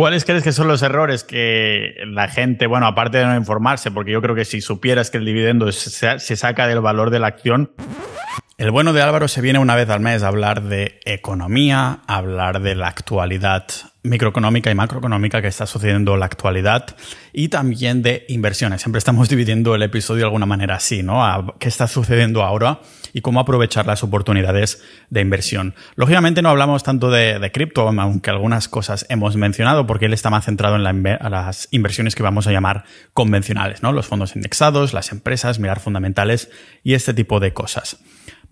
¿Cuáles crees que son los errores que la gente, bueno, aparte de no informarse, porque yo creo que si supieras que el dividendo se, se saca del valor de la acción, el bueno de Álvaro se viene una vez al mes a hablar de economía, hablar de la actualidad microeconómica y macroeconómica que está sucediendo en la actualidad y también de inversiones. Siempre estamos dividiendo el episodio de alguna manera así, ¿no? A qué está sucediendo ahora y cómo aprovechar las oportunidades de inversión. Lógicamente no hablamos tanto de, cripto, aunque algunas cosas hemos mencionado, porque él está más centrado en las inversiones que vamos a llamar convencionales, ¿no? Los fondos indexados, las empresas, mirar fundamentales y este tipo de cosas.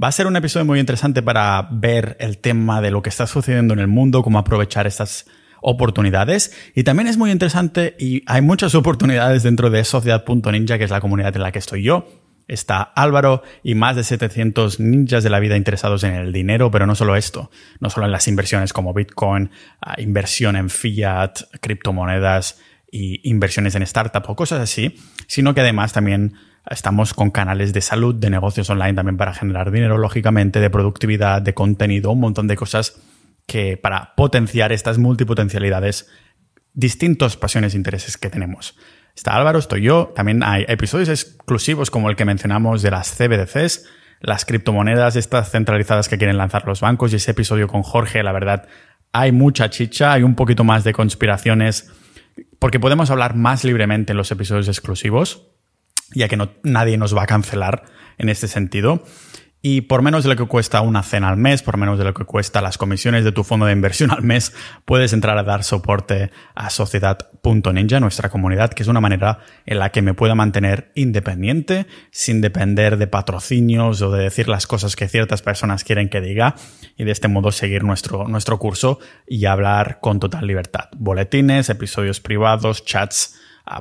Va a ser un episodio muy interesante para ver el tema de lo que está sucediendo en el mundo, cómo aprovechar estas oportunidades. Y también es muy interesante y hay muchas oportunidades dentro de Sociedad.ninja, que es la comunidad en la que estoy yo. Está Álvaro y más de 700 ninjas de la vida interesados en el dinero, pero no solo esto, no solo en las inversiones como Bitcoin, ah, inversión en fiat, criptomonedas y inversiones en startups o cosas así, sino que además también Estamos con canales de salud, de negocios online también para generar dinero, lógicamente, de productividad, de contenido, un montón de cosas que para potenciar estas multipotencialidades, distintos pasiones e intereses que tenemos. Está Álvaro, estoy yo. También hay episodios exclusivos como el que mencionamos de las CBDCs, las criptomonedas, estas centralizadas que quieren lanzar los bancos y ese episodio con Jorge, la verdad, hay mucha chicha, hay un poquito más de conspiraciones, porque podemos hablar más libremente en los episodios exclusivos ya que no, nadie nos va a cancelar en este sentido. Y por menos de lo que cuesta una cena al mes, por menos de lo que cuesta las comisiones de tu fondo de inversión al mes, puedes entrar a dar soporte a sociedad.ninja, nuestra comunidad, que es una manera en la que me pueda mantener independiente, sin depender de patrocinios o de decir las cosas que ciertas personas quieren que diga, y de este modo seguir nuestro, nuestro curso y hablar con total libertad. Boletines, episodios privados, chats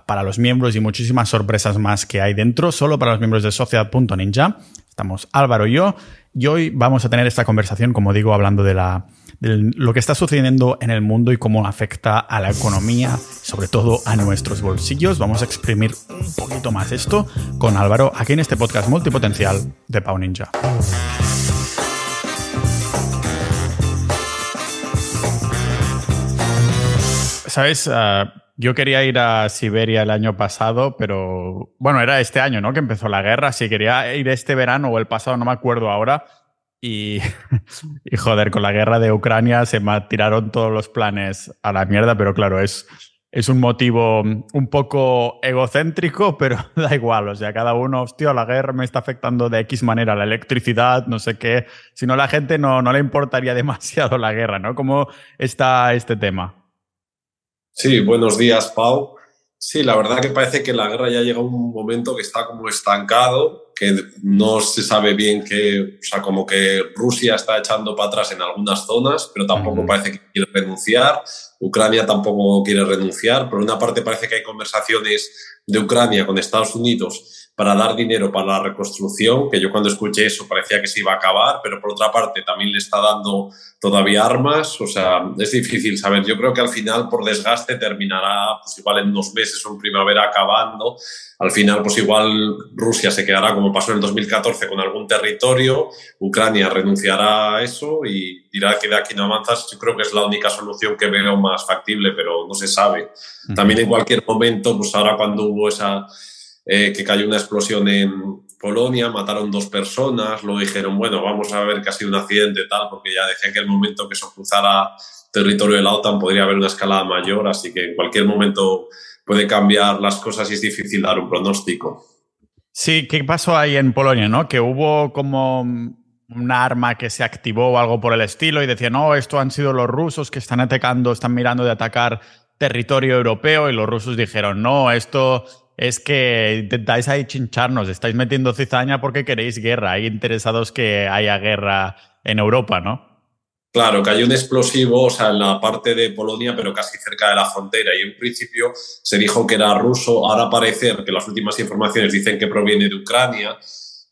para los miembros y muchísimas sorpresas más que hay dentro, solo para los miembros de Sociedad.ninja. Estamos Álvaro y yo, y hoy vamos a tener esta conversación, como digo, hablando de, la, lo que está sucediendo en el mundo y cómo afecta a la economía, sobre todo a nuestros bolsillos. Vamos a exprimir un poquito más esto con Álvaro aquí en este podcast multipotencial de Pau Ninja. ¿Sabes? Ah, yo quería ir a Siberia el año pasado, pero bueno, era este año, ¿no? Que empezó la guerra. Si quería ir este verano o el pasado, no me acuerdo ahora. Y, y joder, con la guerra de Ucrania se me tiraron todos los planes a la mierda, pero claro, es, es un motivo un poco egocéntrico, pero da igual. O sea, cada uno, hostia, la guerra me está afectando de X manera, la electricidad, no sé qué. Si no, la gente no, no le importaría demasiado la guerra, ¿no? ¿Cómo está este tema? Sí, buenos días, Pau. Sí, la verdad que parece que la guerra ya llega a un momento que está como estancado, que no se sabe bien que, o sea, como que Rusia está echando para atrás en algunas zonas, pero tampoco parece que quiere renunciar. Ucrania tampoco quiere renunciar. Por una parte parece que hay conversaciones de Ucrania con Estados Unidos para dar dinero para la reconstrucción, que yo cuando escuché eso parecía que se iba a acabar, pero por otra parte también le está dando todavía armas, o sea, es difícil saber. Yo creo que al final por desgaste terminará, pues igual en unos meses o en primavera acabando. Al final, pues igual Rusia se quedará como pasó en el 2014 con algún territorio, Ucrania renunciará a eso y dirá que de aquí no avanzas. Yo creo que es la única solución que veo más factible, pero no se sabe. También en cualquier momento, pues ahora cuando hubo esa eh, que cayó una explosión en Polonia, mataron dos personas, luego dijeron, bueno, vamos a ver que ha sido un accidente tal, porque ya decían que el momento que eso cruzara territorio de la OTAN podría haber una escalada mayor, así que en cualquier momento puede cambiar las cosas y es difícil dar un pronóstico. Sí, ¿qué pasó ahí en Polonia, no? Que hubo como un arma que se activó o algo por el estilo y decían, no, esto han sido los rusos que están atacando, están mirando de atacar territorio europeo y los rusos dijeron, no, esto es que intentáis ahí chincharnos, estáis metiendo cizaña porque queréis guerra, hay interesados que haya guerra en Europa, ¿no? Claro, que hay un explosivo, o sea, en la parte de Polonia, pero casi cerca de la frontera. Y en principio se dijo que era ruso. Ahora parece que las últimas informaciones dicen que proviene de Ucrania.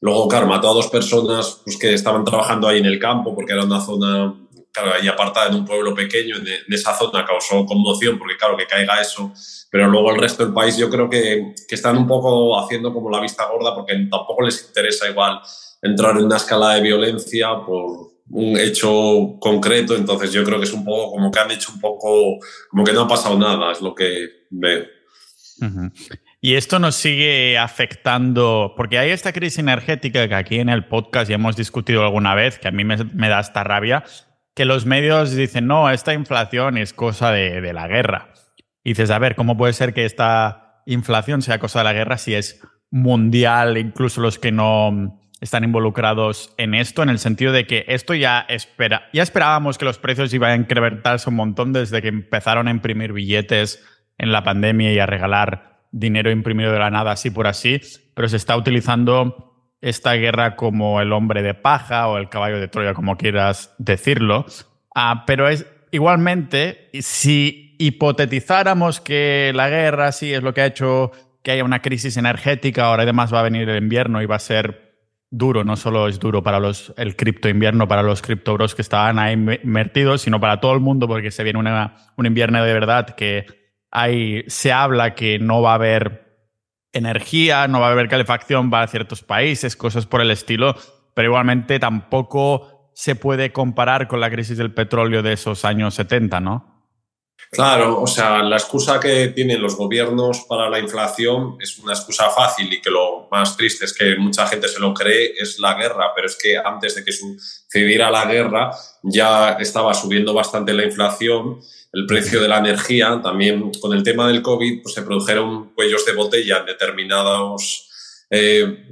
Luego, claro, mató a dos personas pues, que estaban trabajando ahí en el campo porque era una zona claro, ahí apartada en un pueblo pequeño, en, esa zona causó conmoción, porque claro, que caiga eso, pero luego el resto del país yo creo que, que, están un poco haciendo como la vista gorda, porque tampoco les interesa igual entrar en una escala de violencia por, un hecho concreto, entonces yo creo que es un poco como que han hecho un poco, como que no ha pasado nada, es lo que veo. Y esto nos sigue afectando, porque hay esta crisis energética que aquí en el podcast ya hemos discutido alguna vez, que a mí me, da esta rabia, que los medios dicen, no, esta inflación es cosa de, de la guerra. Dices, a ver, ¿cómo puede ser que esta inflación sea cosa de la guerra si es mundial, incluso los que no están involucrados en esto, en el sentido de que esto ya espera, ya esperábamos que los precios iban a incrementarse un montón desde que empezaron a imprimir billetes en la pandemia y a regalar dinero imprimido de la nada, así por así, pero se está utilizando esta guerra como el hombre de paja o el caballo de Troya, como quieras decirlo. Ah, pero es igualmente, si hipotetizáramos que la guerra sí es lo que ha hecho que haya una crisis energética, ahora además va a venir el invierno y va a ser duro, no solo es duro para los, el cripto invierno, para los criptobros que estaban ahí invertidos, sino para todo el mundo, porque se viene un invierno de verdad que hay, se habla que no va a haber energía, no va a haber calefacción para ciertos países, cosas por el estilo, pero igualmente tampoco se puede comparar con la crisis del petróleo de esos años 70, ¿no? Claro, o sea, la excusa que tienen los gobiernos para la inflación es una excusa fácil y que lo más triste es que mucha gente se lo cree, es la guerra, pero es que antes de que sucediera la guerra ya estaba subiendo bastante la inflación, el precio de la energía, también con el tema del COVID, pues se produjeron cuellos de botella en determinados eh,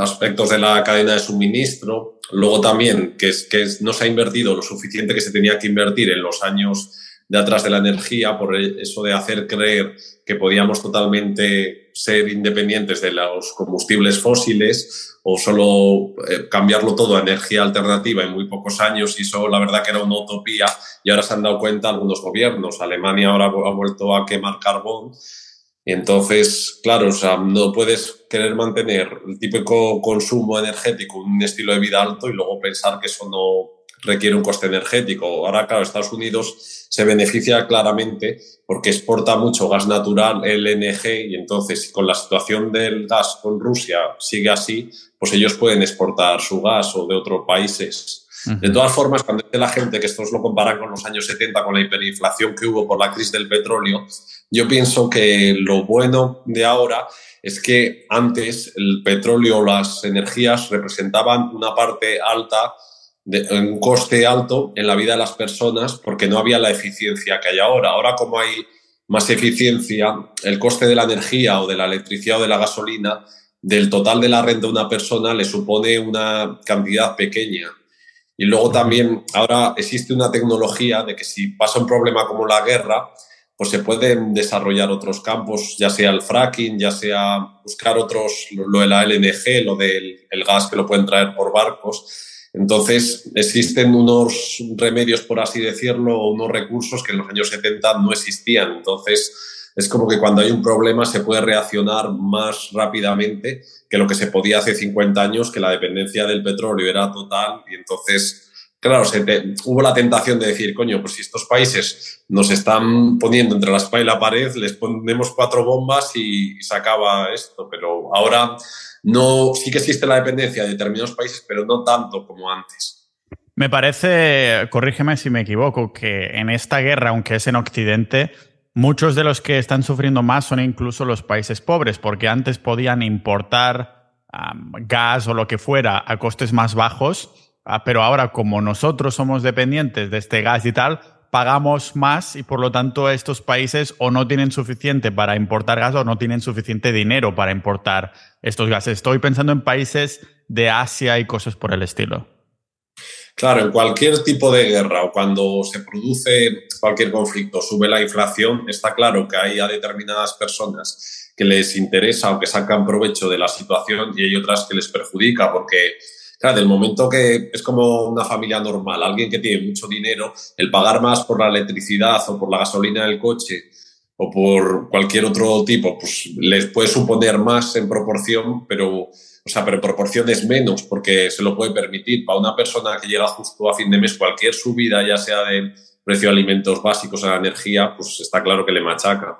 aspectos de la cadena de suministro. Luego también que, es, que no se ha invertido lo suficiente que se tenía que invertir en los años de atrás de la energía, por eso de hacer creer que podíamos totalmente ser independientes de los combustibles fósiles o solo eh, cambiarlo todo a energía alternativa en muy pocos años y eso la verdad que era una utopía y ahora se han dado cuenta algunos gobiernos. Alemania ahora ha vuelto a quemar carbón y entonces, claro, o sea, no puedes querer mantener el típico consumo energético, un estilo de vida alto y luego pensar que eso no requiere un coste energético. Ahora, claro, Estados Unidos se beneficia claramente porque exporta mucho gas natural, LNG, y entonces con la situación del gas con Rusia sigue así, pues ellos pueden exportar su gas o de otros países. De todas formas, cuando dice la gente que estos lo comparan con los años 70, con la hiperinflación que hubo por la crisis del petróleo, yo pienso que lo bueno de ahora es que antes el petróleo o las energías representaban una parte alta un coste alto en la vida de las personas porque no había la eficiencia que hay ahora. Ahora como hay más eficiencia, el coste de la energía o de la electricidad o de la gasolina del total de la renta de una persona le supone una cantidad pequeña. Y luego también ahora existe una tecnología de que si pasa un problema como la guerra, pues se pueden desarrollar otros campos, ya sea el fracking, ya sea buscar otros, lo de la LNG, lo del el gas que lo pueden traer por barcos entonces, existen unos remedios, por así decirlo, unos recursos que en los años 70 no existían. Entonces, es como que cuando hay un problema se puede reaccionar más rápidamente que lo que se podía hace 50 años, que la dependencia del petróleo era total. Y entonces, claro, hubo la tentación de decir, coño, pues si estos países nos están poniendo entre la espalda y la pared, les ponemos cuatro bombas y se acaba esto. Pero ahora no, sí que existe la dependencia de determinados países, pero no tanto como antes. Me parece, corrígeme si me equivoco, que en esta guerra, aunque es en Occidente, muchos de los que están sufriendo más son incluso los países pobres, porque antes podían importar gas o lo que fuera a costes más bajos, ah, pero ahora como nosotros somos dependientes de este gas y tal, pagamos más y por lo tanto estos países o no tienen suficiente para importar gas o no tienen suficiente dinero para importar estos gases. Estoy pensando en países de Asia y cosas por el estilo. Claro, en cualquier tipo de guerra o cuando se produce cualquier conflicto, sube la inflación, está claro que hay a determinadas personas que les interesa o que sacan provecho de la situación y hay otras que les perjudica porque Claro, del momento que es como una familia normal, alguien que tiene mucho dinero, el pagar más por la electricidad o por la gasolina del coche o por cualquier otro tipo, pues les puede suponer más en proporción, pero, o sea, pero proporción es menos porque se lo puede permitir. Para una persona que llega justo a fin de mes, cualquier subida, ya sea de precio de alimentos básicos a la energía, pues está claro que le machaca.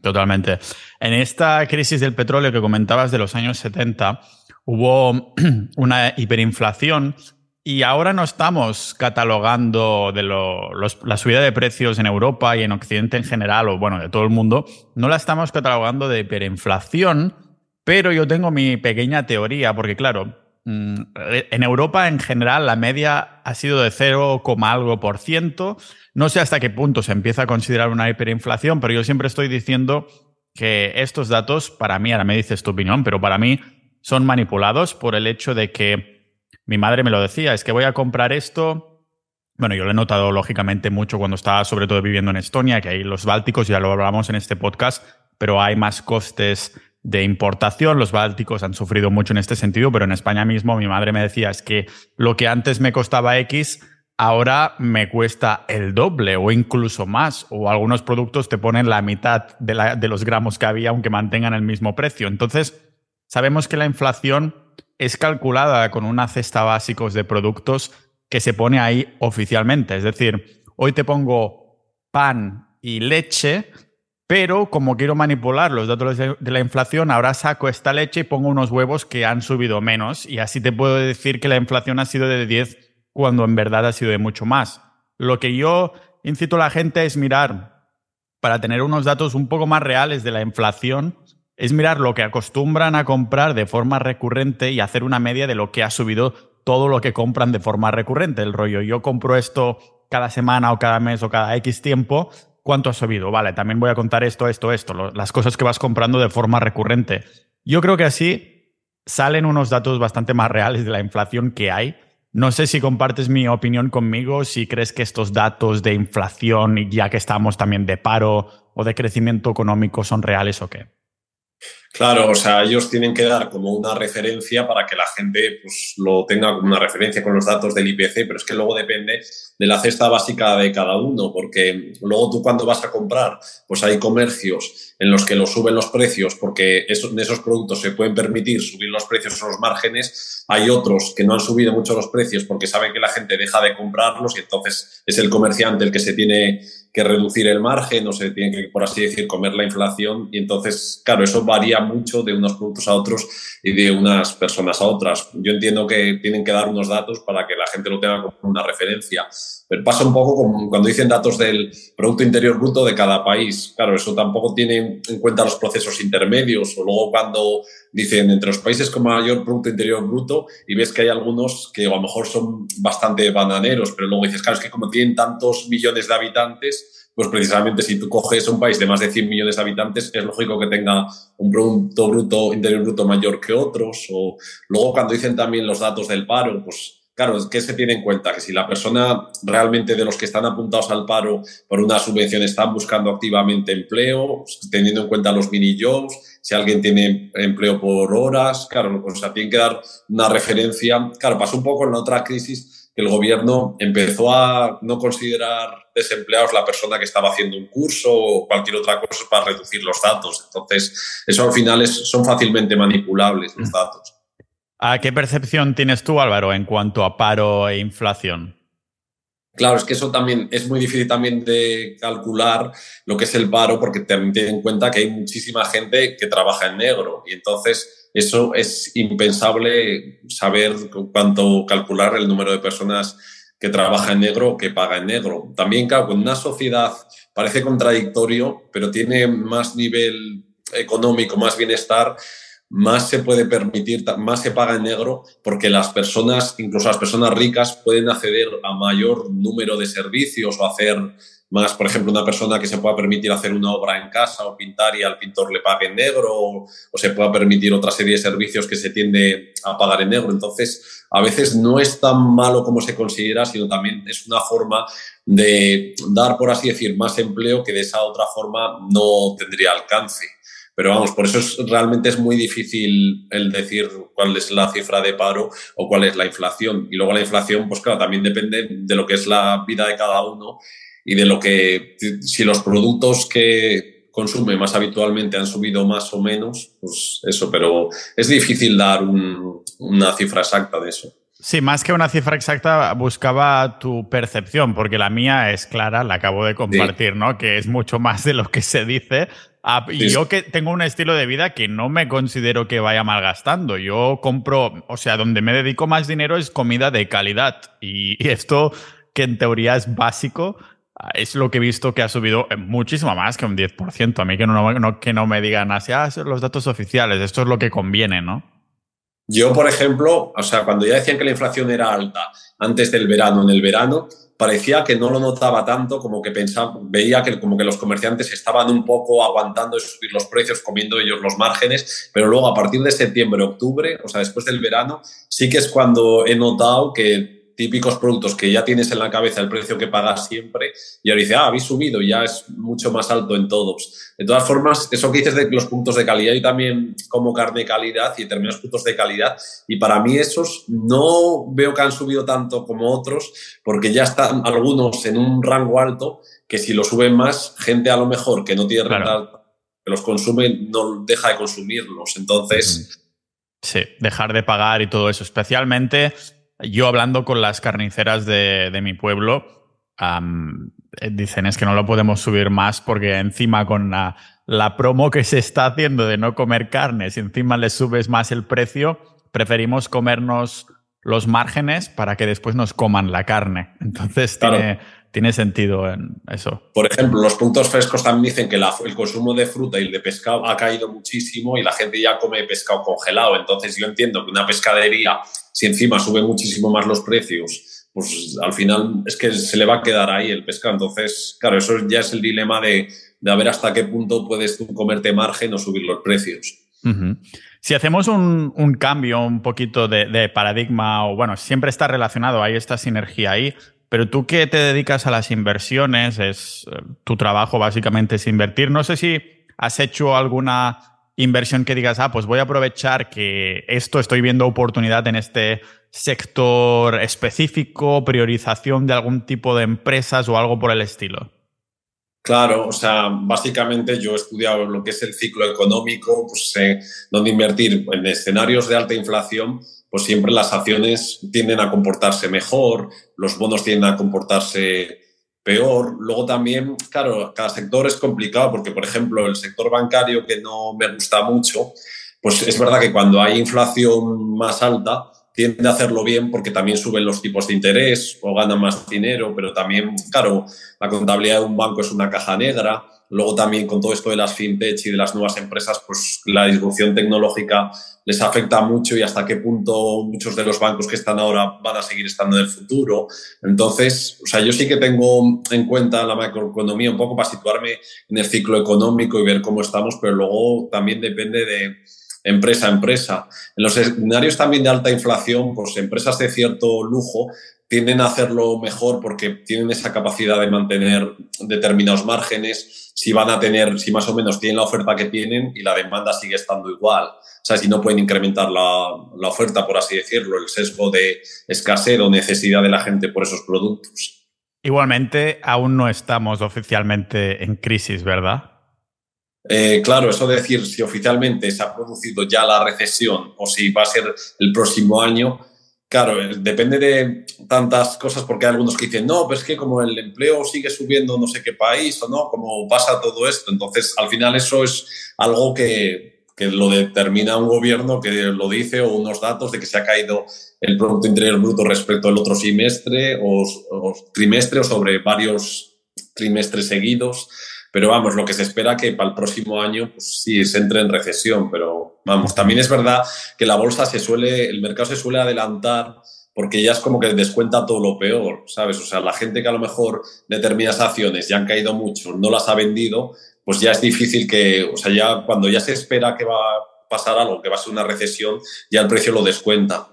Totalmente. En esta crisis del petróleo que comentabas de los años 70, hubo una hiperinflación y ahora no estamos catalogando de la subida de precios en Europa y en Occidente en general, o bueno, de todo el mundo, no la estamos catalogando de hiperinflación, pero yo tengo mi pequeña teoría, porque claro, mm, en Europa en general la media ha sido de 0, algo por ciento. No sé hasta qué punto se empieza a considerar una hiperinflación, pero yo siempre estoy diciendo que estos datos, para mí, ahora me dices tu opinión, pero para mí son manipulados por el hecho de que mi madre me lo decía, es que voy a comprar esto. Bueno, yo lo he notado lógicamente mucho cuando estaba sobre todo viviendo en Estonia, que hay los bálticos, ya lo hablamos en este podcast, pero hay más costes de importación. Los bálticos han sufrido mucho en este sentido, pero en España mismo mi madre me decía, es que lo que antes me costaba X, ahora me cuesta el doble o incluso más, o algunos productos te ponen la mitad de, de los gramos que había, aunque mantengan el mismo precio. Entonces, sabemos que la inflación es calculada con una cesta básicos de productos que se pone ahí oficialmente. Es decir, hoy te pongo pan y leche, pero como quiero manipular los datos de la inflación, ahora saco esta leche y pongo unos huevos que han subido menos y así te puedo decir que la inflación ha sido de 10 cuando en verdad ha sido de mucho más. Lo que yo incito a la gente es mirar, para tener unos datos un poco más reales de la inflación, es mirar lo que acostumbran a comprar de forma recurrente y hacer una media de lo que ha subido todo lo que compran de forma recurrente. El rollo, yo compro esto cada semana o cada mes o cada X tiempo, ¿cuánto ha subido? Vale, también voy a contar esto, esto, esto, las cosas que vas comprando de forma recurrente. Yo creo que así salen unos datos bastante más reales de la inflación que hay no sé si compartes mi opinión conmigo, si crees que estos datos de inflación, ya que estamos también de paro o de crecimiento económico, son reales o qué. Claro, o sea, ellos tienen que dar como una referencia para que la gente pues, lo tenga como una referencia con los datos del IPC, pero es que luego depende de la cesta básica de cada uno, porque luego tú cuando vas a comprar, pues hay comercios en los que lo suben los precios porque de esos productos se pueden permitir subir los precios o los márgenes, hay otros que no han subido mucho los precios porque saben que la gente deja de comprarlos y entonces es el comerciante el que se tiene que reducir el margen o se tiene que, por así decir, comer la inflación. Y entonces, claro, eso varía mucho de unos productos a otros y de unas personas a otras. Yo entiendo que tienen que dar unos datos para que la gente lo tenga como una referencia. Pero pasa un poco como cuando dicen datos del Producto Interior Bruto de cada país. Claro, eso tampoco tiene en cuenta los procesos intermedios. O luego cuando dicen entre los países con mayor Producto Interior Bruto y ves que hay algunos que a lo mejor son bastante bananeros, pero luego dices, claro, es que como tienen tantos millones de habitantes, pues precisamente si tú coges un país de más de 100 millones de habitantes, es lógico que tenga un Producto Bruto Interior Bruto mayor que otros. O luego cuando dicen también los datos del paro, pues Claro, ¿qué se tiene en cuenta? Que si la persona realmente de los que están apuntados al paro por una subvención están buscando activamente empleo, teniendo en cuenta los mini jobs, si alguien tiene empleo por horas, claro, o sea, tiene que dar una referencia. Claro, pasó un poco en la otra crisis que el gobierno empezó a no considerar desempleados la persona que estaba haciendo un curso o cualquier otra cosa para reducir los datos. Entonces, eso al final es, son fácilmente manipulables los mm. datos. ¿A qué percepción tienes tú, Álvaro, en cuanto a paro e inflación? Claro, es que eso también es muy difícil también de calcular lo que es el paro porque ten en cuenta que hay muchísima gente que trabaja en negro y entonces eso es impensable saber cuánto calcular el número de personas que trabaja en negro o que paga en negro. También, claro, con una sociedad parece contradictorio, pero tiene más nivel económico, más bienestar, más se puede permitir, más se paga en negro, porque las personas, incluso las personas ricas, pueden acceder a mayor número de servicios o hacer más, por ejemplo, una persona que se pueda permitir hacer una obra en casa o pintar y al pintor le pague en negro, o, se pueda permitir otra serie de servicios que se tiende a pagar en negro. Entonces, a veces no es tan malo como se considera, sino también es una forma de dar, por así decir, más empleo que de esa otra forma no tendría alcance. Pero vamos, por eso es, realmente es muy difícil el decir cuál es la cifra de paro o cuál es la inflación. Y luego la inflación, pues claro, también depende de lo que es la vida de cada uno y de lo que, si los productos que consume más habitualmente han subido más o menos, pues eso, pero es difícil dar una cifra exacta de eso. Sí, más que una cifra exacta, buscaba tu percepción, porque la mía es clara, la acabo de compartir, ¿no? Que es mucho más de lo que se dice. Ah, y yo que tengo un estilo de vida que no me considero que vaya malgastando. Yo compro, o sea, donde me dedico más dinero es comida de calidad. Y, esto, que en teoría es básico, ah, es lo que he visto que ha subido muchísimo más que un 10%. A mí que no, no que no me digan así, ah, los datos oficiales, esto es lo que conviene, ¿no? Yo, por ejemplo, o sea, cuando ya decían que la inflación era alta antes del verano, en el verano, parecía que no lo notaba tanto, como que pensaba, veía que como que los comerciantes estaban un poco aguantando subir los precios, comiendo ellos los márgenes, pero luego a partir de septiembre, octubre, o sea, después del verano, sí que es cuando he notado que típicos productos que ya tienes en la cabeza el precio que pagas siempre y ahora dice, ah, habéis subido, ya es mucho más alto en todos. De todas formas, eso que dices de los puntos de calidad, y también como carne de calidad y determinados puntos de calidad y para mí esos no veo que han subido tanto como otros porque ya están algunos en un rango alto que si lo suben más, gente a lo mejor que no tiene renta, que los consume, no deja de consumirlos. Entonces... Sí, dejar de pagar y todo eso, especialmente yo hablando con las carniceras de, mi pueblo, dicen es que no lo podemos subir más porque encima con la, la, promo que se está haciendo de no comer carne, si encima le subes más el precio, preferimos comernos los márgenes para que después nos coman la carne. Entonces tiene, tiene sentido en eso. Por ejemplo, los puntos frescos también dicen que el consumo de fruta y el de pescado ha caído muchísimo y la gente ya come pescado congelado. Entonces yo entiendo que una pescadería, si encima sube muchísimo más los precios, pues al final es que se le va a quedar ahí el pescado. Entonces, claro, eso ya es el dilema de, de ver hasta qué punto puedes tú comerte margen o subir los precios. Si hacemos un, un, cambio un poquito de, de, paradigma, o bueno, siempre está relacionado, hay esta sinergia ahí, pero tú que te dedicas a las inversiones, es eh, tu trabajo básicamente es invertir. No sé si has hecho alguna inversión que digas, ah, pues voy a aprovechar que esto estoy viendo oportunidad en este sector específico, priorización de algún tipo de empresas o algo por el estilo. Claro, o sea, básicamente yo he estudiado lo que es el ciclo económico, pues sé dónde invertir en escenarios de alta inflación pues siempre las acciones tienden a comportarse mejor, los bonos tienden a comportarse peor. Luego también, claro, cada sector es complicado porque, por ejemplo, el sector bancario que no me gusta mucho, pues es verdad que cuando hay inflación más alta, tiende a hacerlo bien porque también suben los tipos de interés o ganan más dinero, pero también, claro, la contabilidad de un banco es una caja negra. Luego también con todo esto de las fintech y de las nuevas empresas, pues la disrupción tecnológica les afecta mucho y hasta qué punto muchos de los bancos que están ahora van a seguir estando en el futuro. Entonces, o sea, yo sí que tengo en cuenta la macroeconomía un poco para situarme en el ciclo económico y ver cómo estamos, pero luego también depende de empresa a empresa. En los escenarios también de alta inflación, pues empresas de cierto lujo tienden a hacerlo mejor porque tienen esa capacidad de mantener determinados márgenes, si van a tener, si más o menos tienen la oferta que tienen y la demanda sigue estando igual. O sea, si no pueden incrementar la, la oferta, por así decirlo, el sesgo de escasez o necesidad de la gente por esos productos. Igualmente, aún no estamos oficialmente en crisis, ¿verdad? Eh, claro, eso decir si oficialmente se ha producido ya la recesión o si va a ser el próximo año, claro, eh, depende de tantas cosas porque hay algunos que dicen, no, pero es que como el empleo sigue subiendo no sé qué país o no, como pasa todo esto. Entonces, al final eso es algo que, que lo determina un gobierno que lo dice o unos datos de que se ha caído el Producto Interior Bruto respecto al otro semestre o, o trimestre o sobre varios trimestres seguidos. Pero vamos, lo que se espera que para el próximo año pues, sí se entre en recesión, pero vamos, también es verdad que la bolsa se suele, el mercado se suele adelantar porque ya es como que descuenta todo lo peor, ¿sabes? O sea, la gente que a lo mejor determinadas acciones ya han caído mucho, no las ha vendido, pues ya es difícil que, o sea, ya cuando ya se espera que va a pasar algo, que va a ser una recesión, ya el precio lo descuenta.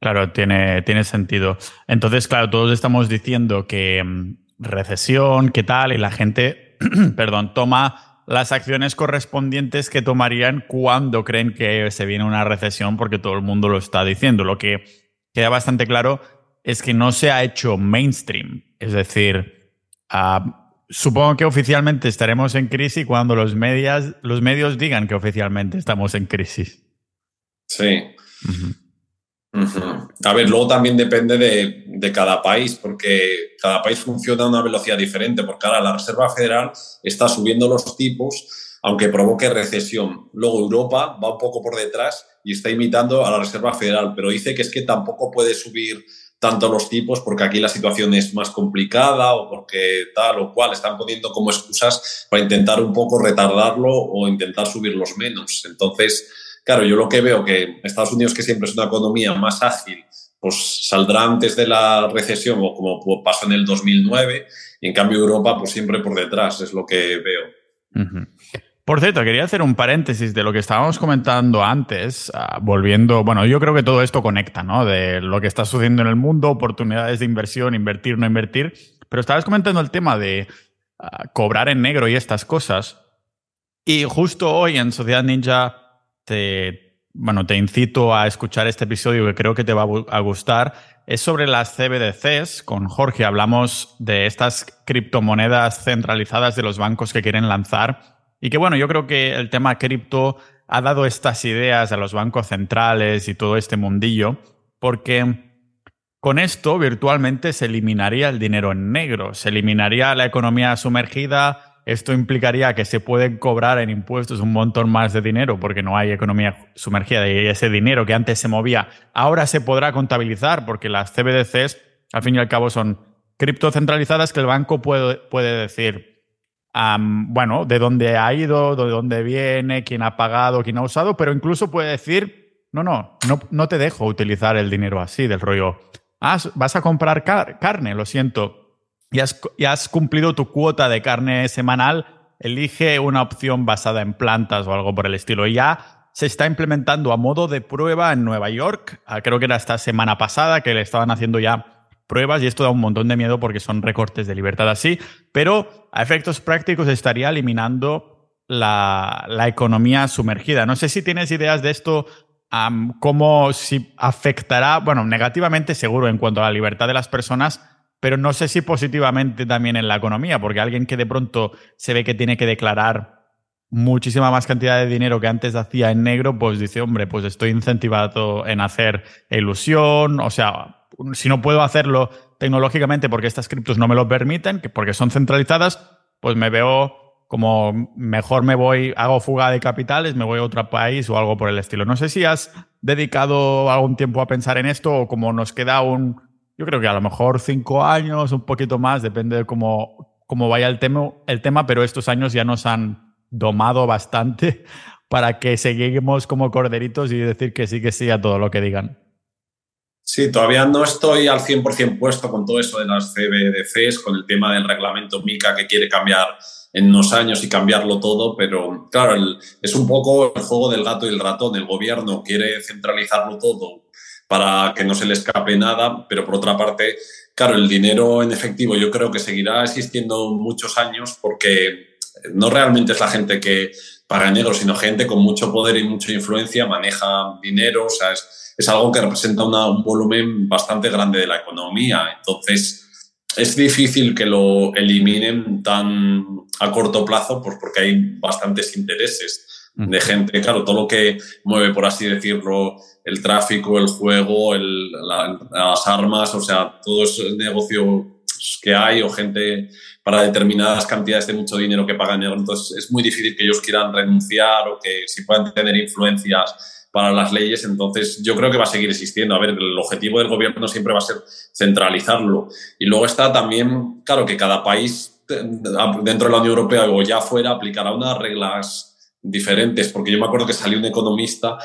Claro, tiene, tiene sentido. Entonces, claro, todos estamos diciendo que mm, recesión, qué tal, y la gente, perdón, toma las acciones correspondientes que tomarían cuando creen que se viene una recesión, porque todo el mundo lo está diciendo. Lo que queda bastante claro es que no se ha hecho mainstream. Es decir, ah, supongo que oficialmente estaremos en crisis cuando los, medias, los medios digan que oficialmente estamos en crisis. Sí. A ver, luego también depende de, de, cada país, porque cada país funciona a una velocidad diferente, porque ahora la Reserva Federal está subiendo los tipos, aunque provoque recesión. Luego Europa va un poco por detrás y está imitando a la Reserva Federal, pero dice que es que tampoco puede subir tanto los tipos porque aquí la situación es más complicada o porque tal o cual están poniendo como excusas para intentar un poco retardarlo o intentar subirlos menos. Entonces, Claro, yo lo que veo que Estados Unidos, que siempre es una economía más ágil, pues saldrá antes de la recesión o como pasó en el 2009, y en cambio Europa pues siempre por detrás, es lo que veo. Por cierto, quería hacer un paréntesis de lo que estábamos comentando antes, ah, volviendo, bueno, yo creo que todo esto conecta, ¿no? De lo que está sucediendo en el mundo, oportunidades de inversión, invertir, no invertir, pero estabas comentando el tema de ah, cobrar en negro y estas cosas, y justo hoy en Sociedad Ninja bueno, te incito a escuchar este episodio que creo que te va a gustar. Es sobre las CBDCs. Con Jorge hablamos de estas criptomonedas centralizadas de los bancos que quieren lanzar. Y que bueno, yo creo que el tema cripto ha dado estas ideas a los bancos centrales y todo este mundillo, porque con esto virtualmente se eliminaría el dinero en negro, se eliminaría la economía sumergida, esto implicaría que se pueden cobrar en impuestos un montón más de dinero porque no hay economía sumergida y ese dinero que antes se movía ahora se podrá contabilizar porque las CBDCs al fin y al cabo son criptocentralizadas que el banco puede, puede decir, bueno, de dónde ha ido, de dónde viene, quién ha pagado, quién ha usado, pero incluso puede decir, no, no, no, no te dejo utilizar el dinero así, del rollo, ah, vas a comprar carne, lo siento, y has, cumplido tu cuota de carne semanal, elige una opción basada en plantas o algo por el estilo. ya se está implementando a modo de prueba en Nueva York. Ah, creo que era esta semana pasada que le estaban haciendo ya pruebas y esto da un montón de miedo porque son recortes de libertad así, pero a efectos prácticos estaría eliminando la, economía sumergida. No sé si tienes ideas de esto, cómo si afectará, bueno, negativamente seguro en cuanto a la libertad de las personas, pero no sé si positivamente también en la economía, porque alguien que de pronto se ve que tiene que declarar muchísima más cantidad de dinero que antes hacía en negro, pues dice, hombre, pues estoy incentivado en hacer ilusión, o sea, si no puedo hacerlo tecnológicamente porque estas criptos no me lo permiten, porque son centralizadas, pues me veo como mejor me voy, hago fuga de capitales, me voy a otro país o algo por el estilo. No sé si has dedicado algún tiempo a pensar en esto o como nos queda un yo creo que a lo mejor cinco años, un poquito más, depende de cómo, cómo vaya el tema, el tema, pero estos años ya nos han domado bastante para que seguimos como corderitos y decir que sí, que sí a todo lo que digan. Sí, todavía no estoy al 100% puesto con todo eso de las CBDCs, con el tema del reglamento MICA que quiere cambiar en unos años y cambiarlo todo, pero claro, es un poco el juego del gato y el ratón. El gobierno quiere centralizarlo todo para que no se le escape nada, pero por otra parte, claro, el dinero en efectivo yo creo que seguirá existiendo muchos años porque no realmente es la gente que paga negro, sino gente con mucho poder y mucha influencia maneja dinero, o sea, es, es algo que representa un volumen bastante grande de la economía. Entonces, es difícil que lo eliminen tan a corto plazo, pues porque hay bastantes intereses de gente, claro, todo lo que mueve, por así decirlo, el tráfico, el juego, las armas, o sea, todo ese negocio que hay o gente para determinadas cantidades de mucho dinero que pagan. Entonces es muy difícil que ellos quieran renunciar o que si puedan tener influencias para las leyes. Entonces yo creo que va a seguir existiendo. A ver, el objetivo del gobierno siempre va a ser centralizarlo. Y luego está también, claro, que cada país dentro de la Unión Europea o ya fuera aplicará unas reglas diferentes, porque yo me acuerdo que salió un economista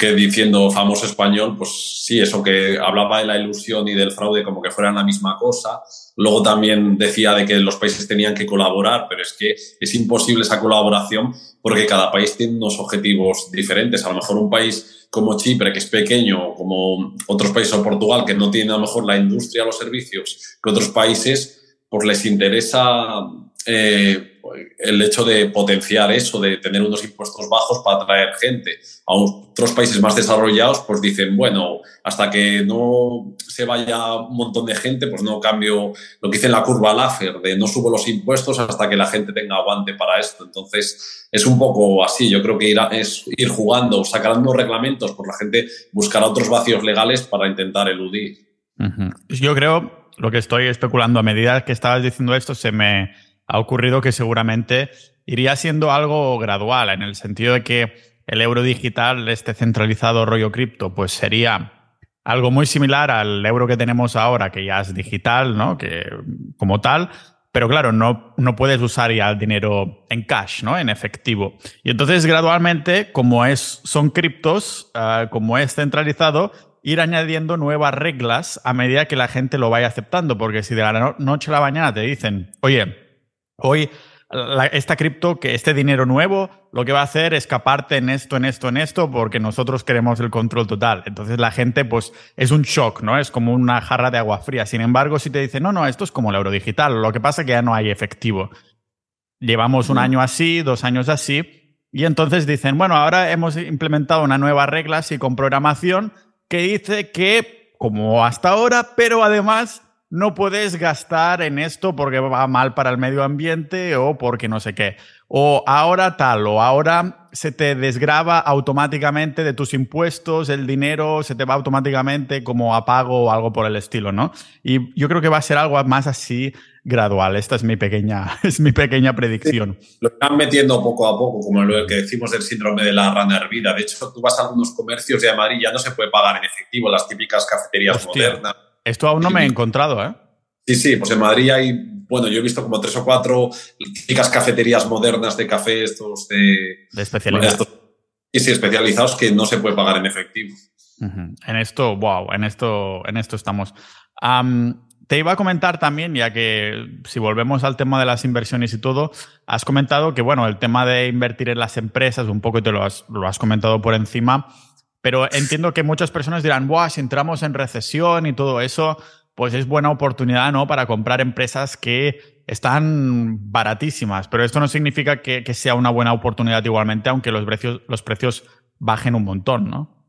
que diciendo famoso español, pues sí, eso que hablaba de la ilusión y del fraude como que fueran la misma cosa. Luego también decía de que los países tenían que colaborar, pero es que es imposible esa colaboración porque cada país tiene unos objetivos diferentes. A lo mejor un país como Chipre, que es pequeño, como otros países o Portugal, que no tiene a lo mejor la industria, los servicios que otros países, pues les interesa eh, el hecho de potenciar eso, de tener unos impuestos bajos para atraer gente. A otros países más desarrollados, pues dicen, bueno, hasta que no se vaya un montón de gente, pues no cambio lo que dice la curva Laffer, de no subo los impuestos hasta que la gente tenga aguante para esto. Entonces, es un poco así. Yo creo que ir es ir jugando, sacando reglamentos, pues la gente buscará otros vacíos legales para intentar eludir. Yo creo, lo que estoy especulando, a medida que estabas diciendo esto, se me ha ocurrido que seguramente iría siendo algo gradual, en el sentido de que el euro digital, este centralizado rollo cripto, pues sería algo muy similar al euro que tenemos ahora, que ya es digital, ¿no? Que como tal, pero claro, no, no puedes usar ya el dinero en cash, ¿no? En efectivo. Y entonces gradualmente, como es, son criptos, ah, como es centralizado, ir añadiendo nuevas reglas a medida que la gente lo vaya aceptando, porque si de la noche a la mañana te dicen, oye, Hoy esta cripto, que este dinero nuevo, lo que va a hacer es escaparte en esto, en esto, en esto, porque nosotros queremos el control total. Entonces la gente, pues, es un shock, ¿no? Es como una jarra de agua fría. Sin embargo, si te dicen, no, no, esto es como el euro digital, lo que pasa es que ya no hay efectivo. Llevamos un año así, dos años así, y entonces dicen, bueno, ahora hemos implementado una nueva regla así con programación que dice que, como hasta ahora, pero además no puedes gastar en esto porque va mal para el medio ambiente o porque no sé qué. O ahora tal, o ahora se te desgraba automáticamente de tus impuestos, el dinero se te va automáticamente como a pago o algo por el estilo, ¿no? Y yo creo que va a ser algo más así gradual. Esta es mi pequeña, es mi pequeña predicción. lo están metiendo poco a poco, como lo que decimos del síndrome de la rana hervida. De hecho, tú vas a algunos comercios de Madrid ya no se puede pagar en efectivo, las típicas cafeterías modernas esto aún no me he encontrado, ¿eh? Sí, sí, pues en Madrid hay, bueno, yo he visto como tres o cuatro típicas cafeterías modernas de café, estos de... De especialidad. y sí, especializados que no se puede pagar en efectivo. En esto, wow, en esto, en esto estamos. te iba a comentar también, ya que si volvemos al tema de las inversiones y todo, has comentado que, bueno, el tema de invertir en las empresas, un poco te lo has, lo has comentado por encima, pero entiendo que muchas personas dirán, Buah, si entramos en recesión y todo eso, pues es buena oportunidad, ¿no? Para comprar empresas que están baratísimas. Pero esto no significa que, sea una buena oportunidad igualmente, aunque los precios, los precios bajen un montón, ¿no?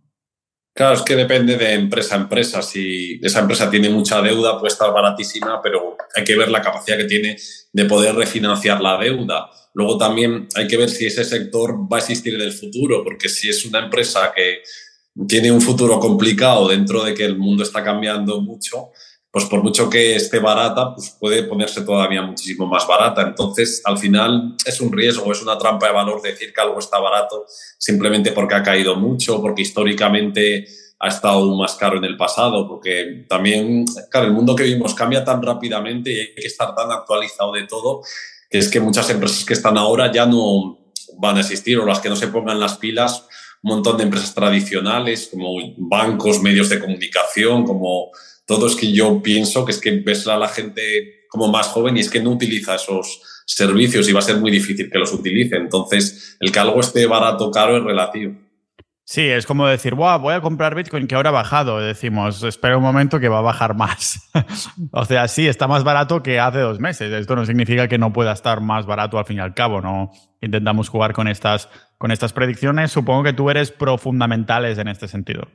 Claro, es que depende de empresa a empresa. Si esa empresa tiene mucha deuda, puede estar baratísima, pero hay que ver la capacidad que tiene de poder refinanciar la deuda. Luego también hay que ver si ese sector va a existir en el futuro, porque si es una empresa que tiene un futuro complicado dentro de que el mundo está cambiando mucho, pues por mucho que esté barata, pues puede ponerse todavía muchísimo más barata. Entonces, al final es un riesgo, es una trampa de valor decir que algo está barato simplemente porque ha caído mucho, porque históricamente ha estado más caro en el pasado, porque también, claro, el mundo que vivimos cambia tan rápidamente y hay que estar tan actualizado de todo, que es que muchas empresas que están ahora ya no van a existir o las que no se pongan las pilas, un montón de empresas tradicionales como bancos, medios de comunicación, como todo es que yo pienso que es que ves a la gente como más joven y es que no utiliza esos servicios y va a ser muy difícil que los utilice. Entonces, el que algo esté barato caro es relativo. Sí, es como decir, voy a comprar Bitcoin que ahora ha bajado. Decimos, espera un momento que va a bajar más. o sea, sí, está más barato que hace dos meses. Esto no significa que no pueda estar más barato al fin y al cabo. No intentamos jugar con estas, con estas predicciones. Supongo que tú eres pro fundamentales en este sentido.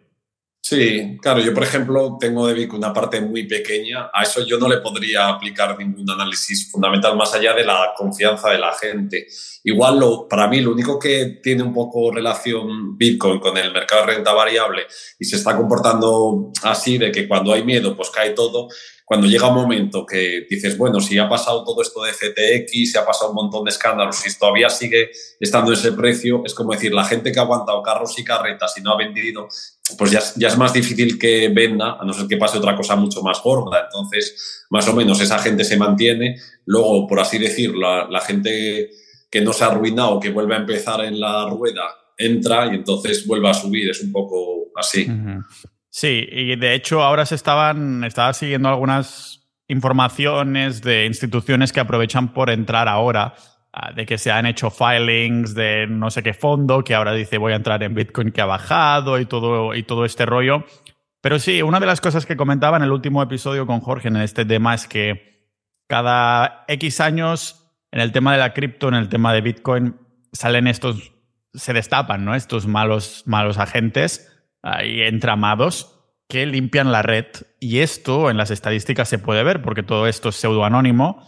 Sí, claro, yo por ejemplo tengo de Bitcoin una parte muy pequeña, a eso yo no le podría aplicar ningún análisis fundamental más allá de la confianza de la gente. Igual lo, para mí lo único que tiene un poco relación Bitcoin con el mercado de renta variable y se está comportando así de que cuando hay miedo pues cae todo, cuando llega un momento que dices, bueno, si ha pasado todo esto de FTX, se ha pasado un montón de escándalos, si todavía sigue estando ese precio, es como decir, la gente que ha aguantado carros y carretas y no ha vendido, pues ya, es más difícil que venda, a no ser que pase otra cosa mucho más gorda. Entonces, más o menos esa gente se mantiene. Luego, por así decirlo, la gente que no se ha arruinado, que vuelve a empezar en la rueda, entra y entonces vuelve a subir. Es un poco así. Sí, y de hecho ahora se estaban, estaba siguiendo algunas informaciones de instituciones que aprovechan por entrar ahora, ah, de que se han hecho filings de no sé qué fondo, que ahora dice voy a entrar en Bitcoin que ha bajado y todo, y todo este rollo. Pero sí, una de las cosas que comentaba en el último episodio con Jorge en este tema es que cada X años en el tema de la cripto, en el tema de Bitcoin, salen estos, se destapan, ¿no? Estos malos, malos agentes ahí entramados que limpian la red. Y esto en las estadísticas se puede ver, porque todo esto es pseudoanónimo,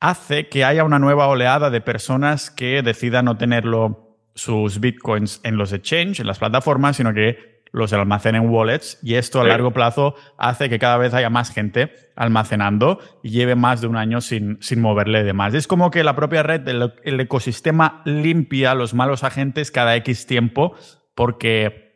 hace que haya una nueva oleada de personas que decidan no tenerlo sus bitcoins en los exchange, en las plataformas, sino que los almacenan en wallets y esto a largo plazo hace que cada vez haya más gente almacenando y lleve más de un año sin, sin moverle de más. Es como que la propia red, el, ecosistema limpia los malos agentes cada X tiempo porque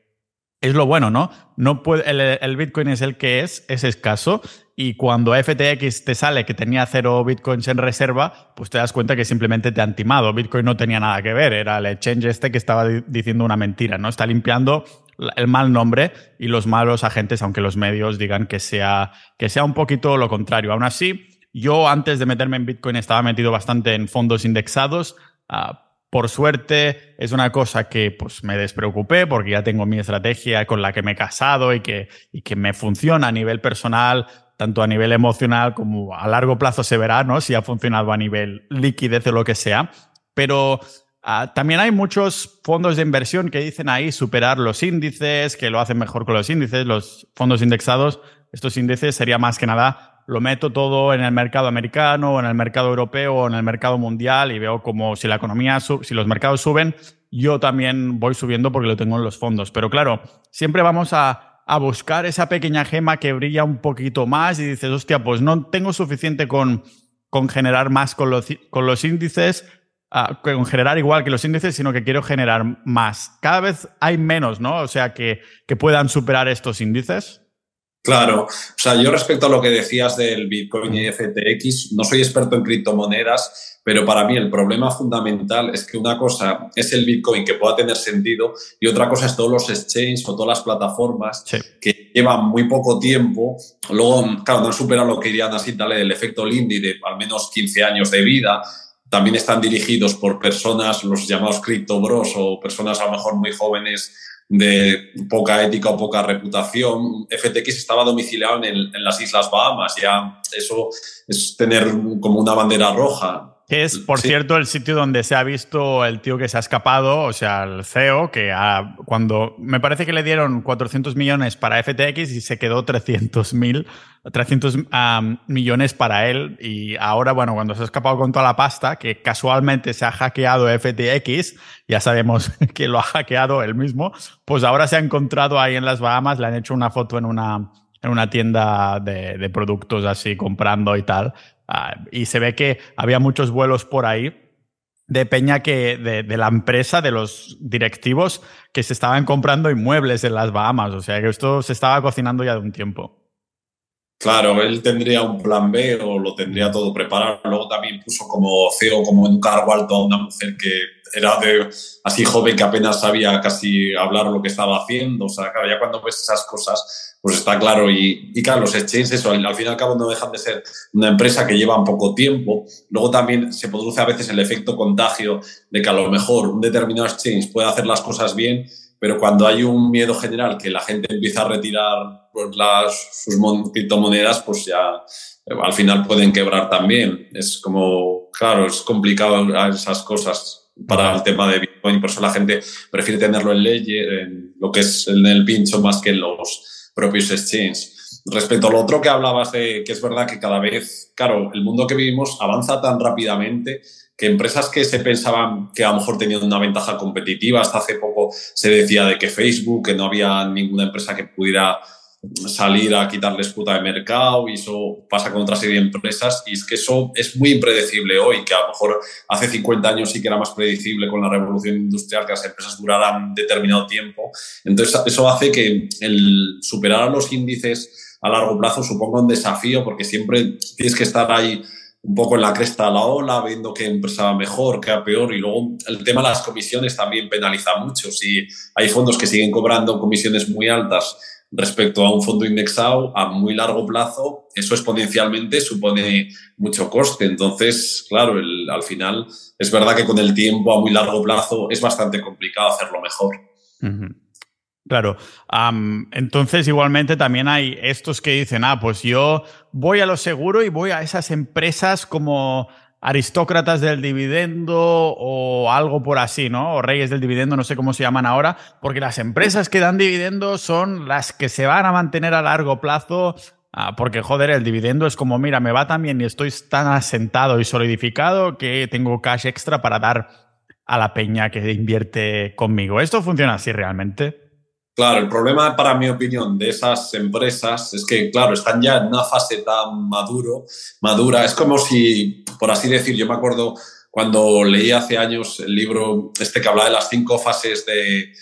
es lo bueno, ¿no? no puede, el, Bitcoin es el que es, es escaso y cuando FTX te sale que tenía cero Bitcoins en reserva, pues te das cuenta que simplemente te han timado. Bitcoin no tenía nada que ver, era el exchange este que estaba diciendo una mentira, ¿no? Está limpiando el mal nombre y los malos agentes, aunque los medios digan que sea, que sea un poquito lo contrario. Aún así, yo antes de meterme en Bitcoin estaba metido bastante en fondos indexados. Uh, por suerte es una cosa que pues, me despreocupé porque ya tengo mi estrategia con la que me he casado y que, y que me funciona a nivel personal, tanto a nivel emocional como a largo plazo se verá, ¿no? Si ha funcionado a nivel liquidez o lo que sea. Pero Ah, también hay muchos fondos de inversión que dicen ahí superar los índices, que lo hacen mejor con los índices, los fondos indexados. Estos índices sería más que nada, lo meto todo en el mercado americano, o en el mercado europeo, o en el mercado mundial y veo como si la economía, si los mercados suben, yo también voy subiendo porque lo tengo en los fondos. Pero claro, siempre vamos a, a buscar esa pequeña gema que brilla un poquito más y dices, hostia, pues no tengo suficiente con, con generar más con los, con los índices con generar igual que los índices, sino que quiero generar más. Cada vez hay menos, ¿no? O sea, que, que puedan superar estos índices. Claro, o sea, yo respecto a lo que decías del Bitcoin y FTX, no soy experto en criptomonedas, pero para mí el problema fundamental es que una cosa es el Bitcoin que pueda tener sentido y otra cosa es todos los exchanges o todas las plataformas que llevan muy poco tiempo, luego, claro, no han superado lo que dirían así, tal, el efecto Lindy de al menos 15 años de vida, también están dirigidos por personas, los llamados criptobros o personas a lo mejor muy jóvenes de poca ética o poca reputación. FTX estaba domiciliado en, en las Islas Bahamas, ya eso es tener como una bandera roja. Es, por cierto, el sitio donde se ha visto el tío que se ha escapado, o sea, el CEO, que cuando me parece que le dieron 400 millones para FTX y se quedó 300 mil, 300 millones para él. Y ahora, bueno, cuando se ha escapado con toda la pasta, que casualmente se ha hackeado FTX, ya sabemos que lo ha hackeado él mismo, pues ahora se ha encontrado ahí en las Bahamas, le han hecho una foto en una, en una tienda de, de productos así comprando y tal. Ah, y se ve que había muchos vuelos por ahí de peña que de, de, la empresa, de los directivos, que se estaban comprando inmuebles en las Bahamas. O sea que esto se estaba cocinando ya de un tiempo. Claro, él tendría un plan B o lo tendría todo preparado. Luego también puso como CEO, como en un cargo alto a una mujer que era de, así joven que apenas sabía casi hablar lo que estaba haciendo. O sea, claro, ya cuando ves esas cosas, pues está claro. Y, y claro, los exchanges, eso, al fin y al cabo no dejan de ser una empresa que lleva poco tiempo. Luego también se produce a veces el efecto contagio de que a lo mejor un determinado exchange puede hacer las cosas bien, pero cuando hay un miedo general que la gente empieza a retirar pues, las, sus criptomonedas, pues ya eh, al final pueden quebrar también. Es como, claro, es complicado esas cosas para el tema de Bitcoin, por eso la gente prefiere tenerlo en ley, en lo que es en el pincho más que en los propios exchanges. Respecto a lo otro que hablabas de que es verdad que cada vez, claro, el mundo que vivimos avanza tan rápidamente que empresas que se pensaban que a lo mejor tenían una ventaja competitiva, hasta hace poco se decía de que Facebook, que no había ninguna empresa que pudiera salir a quitarles puta de mercado y eso pasa con otra serie de empresas y es que eso es muy impredecible hoy, que a lo mejor hace 50 años sí que era más predecible con la revolución industrial que las empresas duraran determinado tiempo. Entonces eso hace que el superar los índices a largo plazo suponga un desafío porque siempre tienes que estar ahí un poco en la cresta de la ola, viendo qué empresa va mejor, qué va peor. Y luego el tema de las comisiones también penaliza mucho. Si hay fondos que siguen cobrando comisiones muy altas respecto a un fondo indexado a muy largo plazo, eso exponencialmente supone mucho coste. Entonces, claro, al final es verdad que con el tiempo a muy largo plazo es bastante complicado hacerlo mejor. Claro. entonces, igualmente también hay estos que dicen, ah, pues yo voy a lo seguro y voy a esas empresas como aristócratas del dividendo o algo por así, ¿no? O reyes del dividendo, no sé cómo se llaman ahora, porque las empresas que dan dividendo son las que se van a mantener a largo plazo. Ah, porque, joder, el dividendo es como, mira, me va tan bien y estoy tan asentado y solidificado que tengo cash extra para dar a la peña que invierte conmigo. ¿Esto funciona así realmente? Claro, el problema para mi opinión de esas empresas es que, claro, están ya en una fase tan maduro, madura. Es como si, por así decir, yo me acuerdo cuando leí hace años el libro este que habla de las cinco fases de,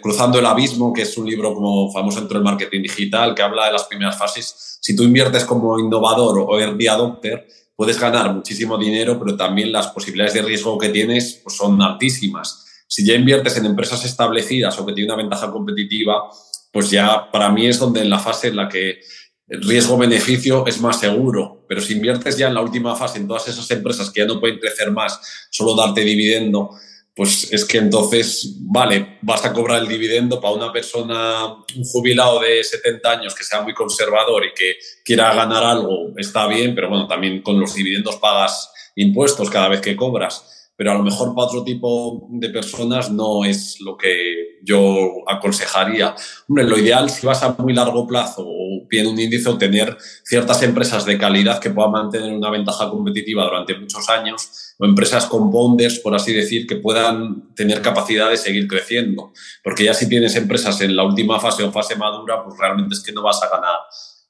Cruzando el Abismo, que es un libro como famoso dentro del marketing digital, que habla de las primeras fases. Si tú inviertes como innovador o early adopter, puedes ganar muchísimo dinero, pero también las posibilidades de riesgo que tienes pues, son altísimas si ya inviertes en empresas establecidas o que tienen una ventaja competitiva, pues ya para mí es donde en la fase en la que el riesgo-beneficio es más seguro. Pero si inviertes ya en la última fase en todas esas empresas que ya no pueden crecer más, solo darte dividendo, pues es que entonces, vale, vas a cobrar el dividendo para una persona, un jubilado de 70 años que sea muy conservador y que quiera ganar algo, está bien, pero bueno, también con los dividendos pagas impuestos cada vez que cobras pero a lo mejor para otro tipo de personas no es lo que yo aconsejaría. Hombre, lo ideal si vas a muy largo plazo o bien un índice o tener ciertas empresas de calidad que puedan mantener una ventaja competitiva durante muchos años o empresas con bonders, por así decir, que puedan tener capacidad de seguir creciendo. Porque ya si tienes empresas en la última fase o fase madura, pues realmente es que no vas a ganar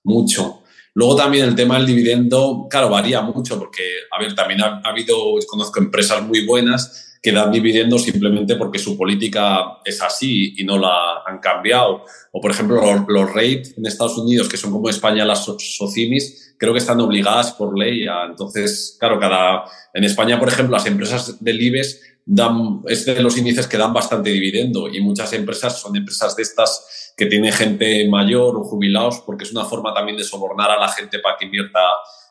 mucho. Luego también el tema del dividendo, claro, varía mucho porque, a ver, también ha, habido, conozco empresas muy buenas que dan dividendos simplemente porque su política es así y no la han cambiado. O, por ejemplo, los, rates en Estados Unidos, que son como España las SOCIMIS, creo que están obligadas por ley a, entonces, claro, cada, en España, por ejemplo, las empresas del IBEX dan, es de los índices que dan bastante dividendo y muchas empresas son empresas de estas que tiene gente mayor o jubilados, porque es una forma también de sobornar a la gente para que invierta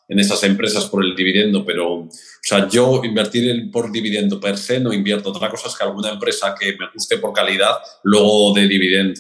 en esas empresas por el dividendo, pero, o sea, yo invertir por dividendo per se no invierto. Otra cosa es que alguna empresa que me guste por calidad, luego de dividendo.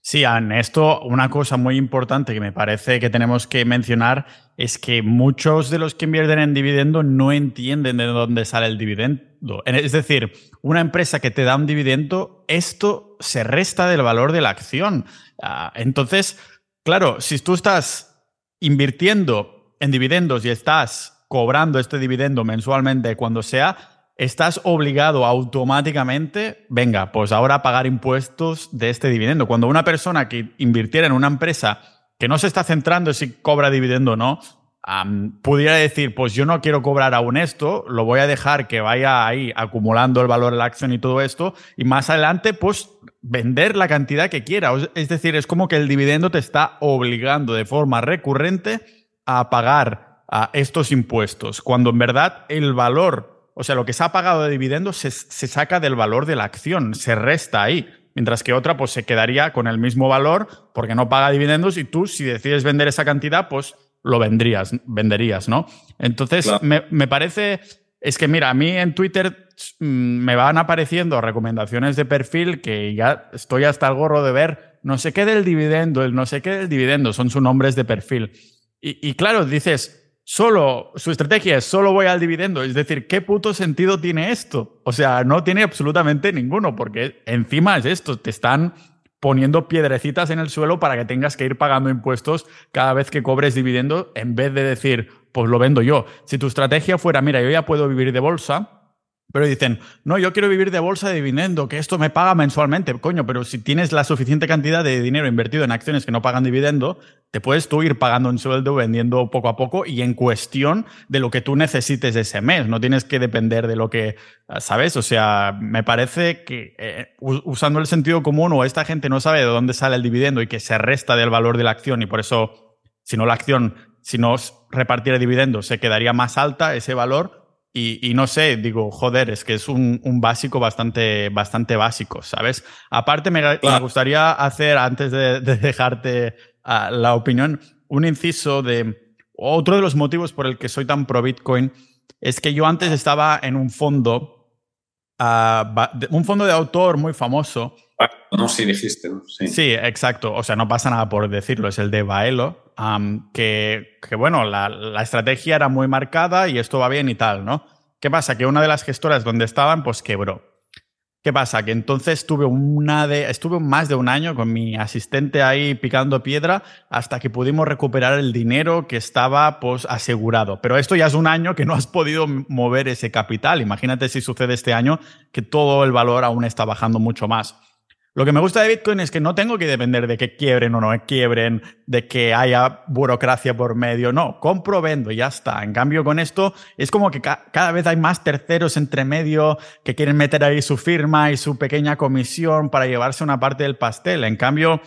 Sí, en esto una cosa muy importante que me parece que tenemos que mencionar es que muchos de los que invierten en dividendo no entienden de dónde sale el dividendo. Es decir, una empresa que te da un dividendo, esto se resta del valor de la acción. Ah, entonces, claro, si tú estás invirtiendo en dividendos y estás cobrando este dividendo mensualmente cuando sea, estás obligado automáticamente, venga, pues ahora a pagar impuestos de este dividendo. Cuando una persona que invirtiera en una empresa que no se está centrando en si cobra dividendo o no, pudiera decir, pues yo no quiero cobrar aún esto, lo voy a dejar que vaya ahí acumulando el valor de la acción y todo esto, y más adelante, pues vender la cantidad que quiera. Es decir, es como que el dividendo te está obligando de forma recurrente a pagar a estos impuestos, cuando en verdad el valor o sea, lo que se ha pagado de dividendos se, saca del valor de la acción, se resta ahí. Mientras que otra, pues se quedaría con el mismo valor porque no paga dividendos y tú, si decides vender esa cantidad, pues lo vendrías, venderías, ¿no? Entonces, me, me, parece. Es que, mira, a mí en Twitter mm, me van apareciendo recomendaciones de perfil que ya estoy hasta el gorro de ver no sé qué del dividendo, el no sé qué del dividendo, son sus nombres de perfil. Y, y claro, dices, solo, su estrategia es solo voy al dividendo. Es decir, ¿qué puto sentido tiene esto? O sea, no tiene absolutamente ninguno, porque encima es esto, te están poniendo piedrecitas en el suelo para que tengas que ir pagando impuestos cada vez que cobres dividendo, en vez de decir, pues lo vendo yo. Si tu estrategia fuera, mira, yo ya puedo vivir de bolsa, pero dicen, no, yo quiero vivir de bolsa de dividendo, que esto me paga mensualmente. Coño, pero si tienes la suficiente cantidad de dinero invertido en acciones que no pagan dividendo, te puedes tú ir pagando un sueldo, vendiendo poco a poco y en cuestión de lo que tú necesites ese mes. No tienes que depender de lo que, ¿sabes? O sea, me parece que eh, usando el sentido común o esta gente no sabe de dónde sale el dividendo y que se resta del valor de la acción y por eso, si no la acción, si no repartiera dividendos, se quedaría más alta ese valor y, no sé, digo, joder, es que es un, básico bastante, bastante básico, ¿sabes? Aparte, me, gustaría hacer, antes de, dejarte ah, la opinión, un inciso de otro de los motivos por el que soy tan pro Bitcoin es que yo antes estaba en un fondo, uh, un fondo de autor muy famoso. No, sí dijiste. Sí. sí. exacto. O sea, no pasa nada por decirlo, es el de Baelo. Que, bueno, la, estrategia era muy marcada y esto va bien y tal, ¿no? ¿Qué pasa? Que una de las gestoras donde estaban, pues quebró. ¿Qué pasa? Que entonces tuve una de, estuve más de un año con mi asistente ahí picando piedra hasta que pudimos recuperar el dinero que estaba pues, asegurado. Pero esto ya es un año que no has podido mover ese capital. Imagínate si sucede este año que todo el valor aún está bajando mucho más. Lo que me gusta de Bitcoin es que no tengo que depender de que quiebren o no quiebren, de que haya burocracia por medio. No, compro, vendo y ya está. En cambio, con esto es como que cada vez hay más terceros entre medio que quieren meter ahí su firma y su pequeña comisión para llevarse una parte del pastel. En cambio,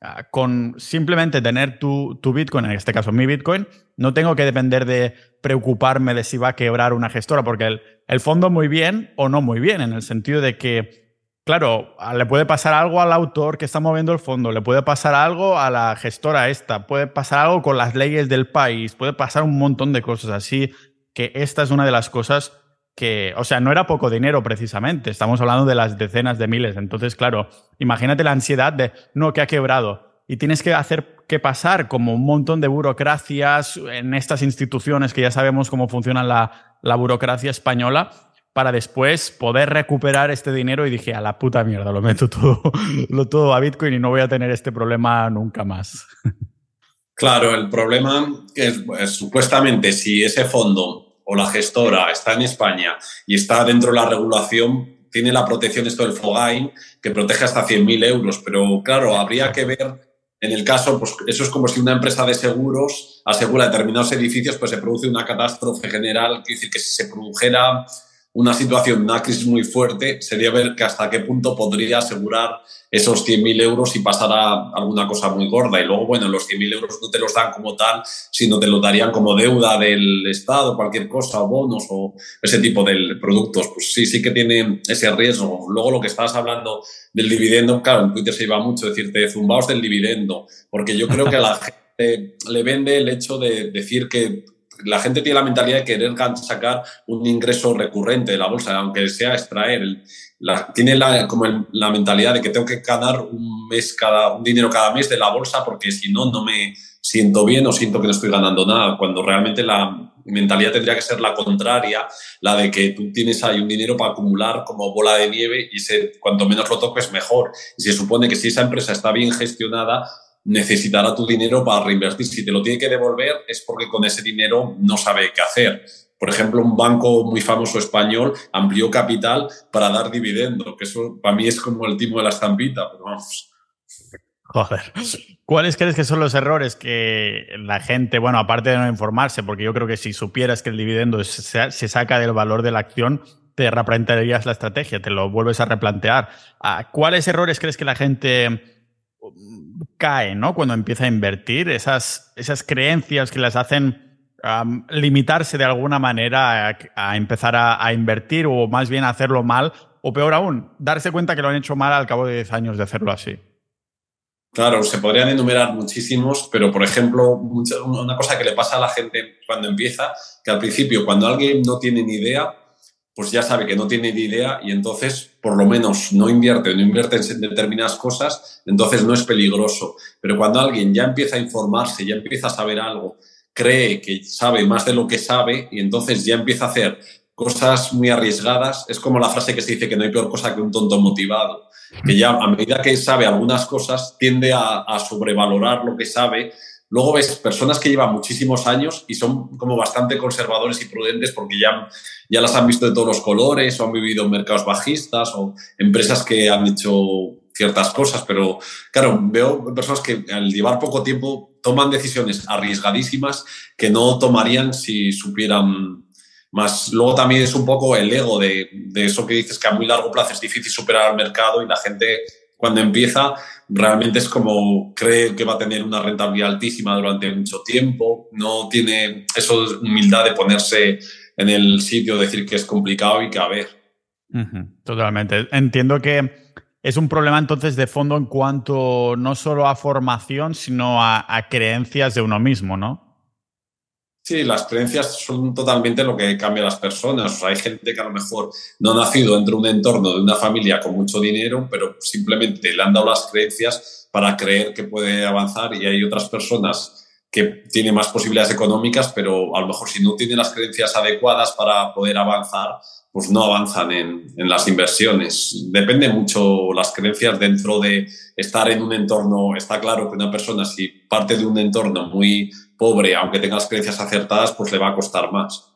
ah, con simplemente tener tu, tu Bitcoin, en este caso mi Bitcoin, no tengo que depender de preocuparme de si va a quebrar una gestora, porque el, el fondo muy bien o no muy bien, en el sentido de que Claro, le puede pasar algo al autor que está moviendo el fondo, le puede pasar algo a la gestora esta, puede pasar algo con las leyes del país, puede pasar un montón de cosas así, que esta es una de las cosas que, o sea, no era poco dinero precisamente, estamos hablando de las decenas de miles, entonces, claro, imagínate la ansiedad de, no, que ha quebrado, y tienes que hacer que pasar como un montón de burocracias en estas instituciones que ya sabemos cómo funciona la, la burocracia española para después poder recuperar este dinero y dije, a la puta mierda, lo meto todo, lo todo a Bitcoin y no voy a tener este problema nunca más. Claro, el problema es, supuestamente si ese fondo o la gestora está en España y está dentro de la regulación, tiene la protección esto del FOGAIN que protege hasta 100.000 euros, pero claro, habría que ver en el caso, pues eso es como si una empresa de seguros asegura determinados edificios, pues se produce una catástrofe general, quiere decir que si se produjera una situación, una crisis muy fuerte, sería ver que hasta qué punto podría asegurar esos 100.000 euros y pasara alguna cosa muy gorda. Y luego, bueno, los 100.000 euros no te los dan como tal, sino te lo darían como deuda del Estado, cualquier cosa, o bonos o ese tipo de productos. Pues sí, sí que tiene ese riesgo. Luego lo que estabas hablando del dividendo, claro, en Twitter se iba mucho decirte zumbaos del dividendo, porque yo creo que a la gente le vende el hecho de decir que la gente tiene la mentalidad de querer sacar un ingreso recurrente de la bolsa, aunque sea extraer. tiene la, como la mentalidad de que tengo que ganar un mes cada, un dinero cada mes de la bolsa porque si no, no me siento bien o siento que no estoy ganando nada, cuando realmente la mentalidad tendría que ser la contraria, la de que tú tienes ahí un dinero para acumular como bola de nieve y se, cuanto menos lo toques mejor. Y se supone que si esa empresa está bien gestionada, necesitará tu dinero para reinvertir. Si te lo tiene que devolver es porque con ese dinero no sabe qué hacer. Por ejemplo, un banco muy famoso español amplió capital para dar dividendo, que eso para mí es como el timo de la estampita, vamos. Joder. ¿Cuáles crees que son los errores que la gente, bueno, aparte de no informarse, porque yo creo que si supieras que el dividendo se, saca del valor de la acción, te replantearías la estrategia, te lo vuelves a replantear. Ah, ¿Cuáles errores crees que la gente cae, ¿no? Cuando empieza a invertir, esas, esas creencias que las hacen limitarse de alguna manera a, empezar a, invertir o más bien hacerlo mal, o peor aún, darse cuenta que lo han hecho mal al cabo de 10 años de hacerlo así. Claro, se podrían enumerar muchísimos, pero por ejemplo, una cosa que le pasa a la gente cuando empieza, que al principio, cuando alguien no tiene ni idea, pues ya sabe que no tiene ni idea y entonces por lo menos no invierte no invierte en determinadas cosas, entonces no es peligroso. Pero cuando alguien ya empieza a informarse, ya empieza a saber algo, cree que sabe más de lo que sabe y entonces ya empieza a hacer cosas muy arriesgadas, es como la frase que se dice que no hay peor cosa que un tonto motivado, que ya a medida que sabe algunas cosas tiende a, a sobrevalorar lo que sabe Luego ves personas que llevan muchísimos años y son como bastante conservadores y prudentes porque ya, ya las han visto de todos los colores o han vivido en mercados bajistas o empresas que han hecho ciertas cosas, pero claro, veo personas que al llevar poco tiempo toman decisiones arriesgadísimas que no tomarían si supieran más. Luego también es un poco el ego de, de eso que dices que a muy largo plazo es difícil superar al mercado y la gente cuando empieza realmente es como cree que va a tener una rentabilidad altísima durante mucho tiempo, no tiene esa humildad de ponerse en el sitio, decir que es complicado y que a ver. Totalmente. Entiendo que es un problema entonces de fondo en cuanto no solo a formación, sino a creencias de uno mismo, ¿no? Sí, las creencias son totalmente lo que cambia a las personas. hay gente que a lo mejor no ha nacido dentro de un entorno de una familia con mucho dinero, pero simplemente le han dado las creencias para creer que puede avanzar y hay otras personas que tiene más posibilidades económicas, pero a lo mejor si no tiene las creencias adecuadas para poder avanzar, pues no avanzan en, en, las inversiones. Depende mucho las creencias dentro de estar en un entorno. Está claro que una persona, si parte de un entorno muy pobre, aunque tenga las creencias acertadas, pues le va a costar más.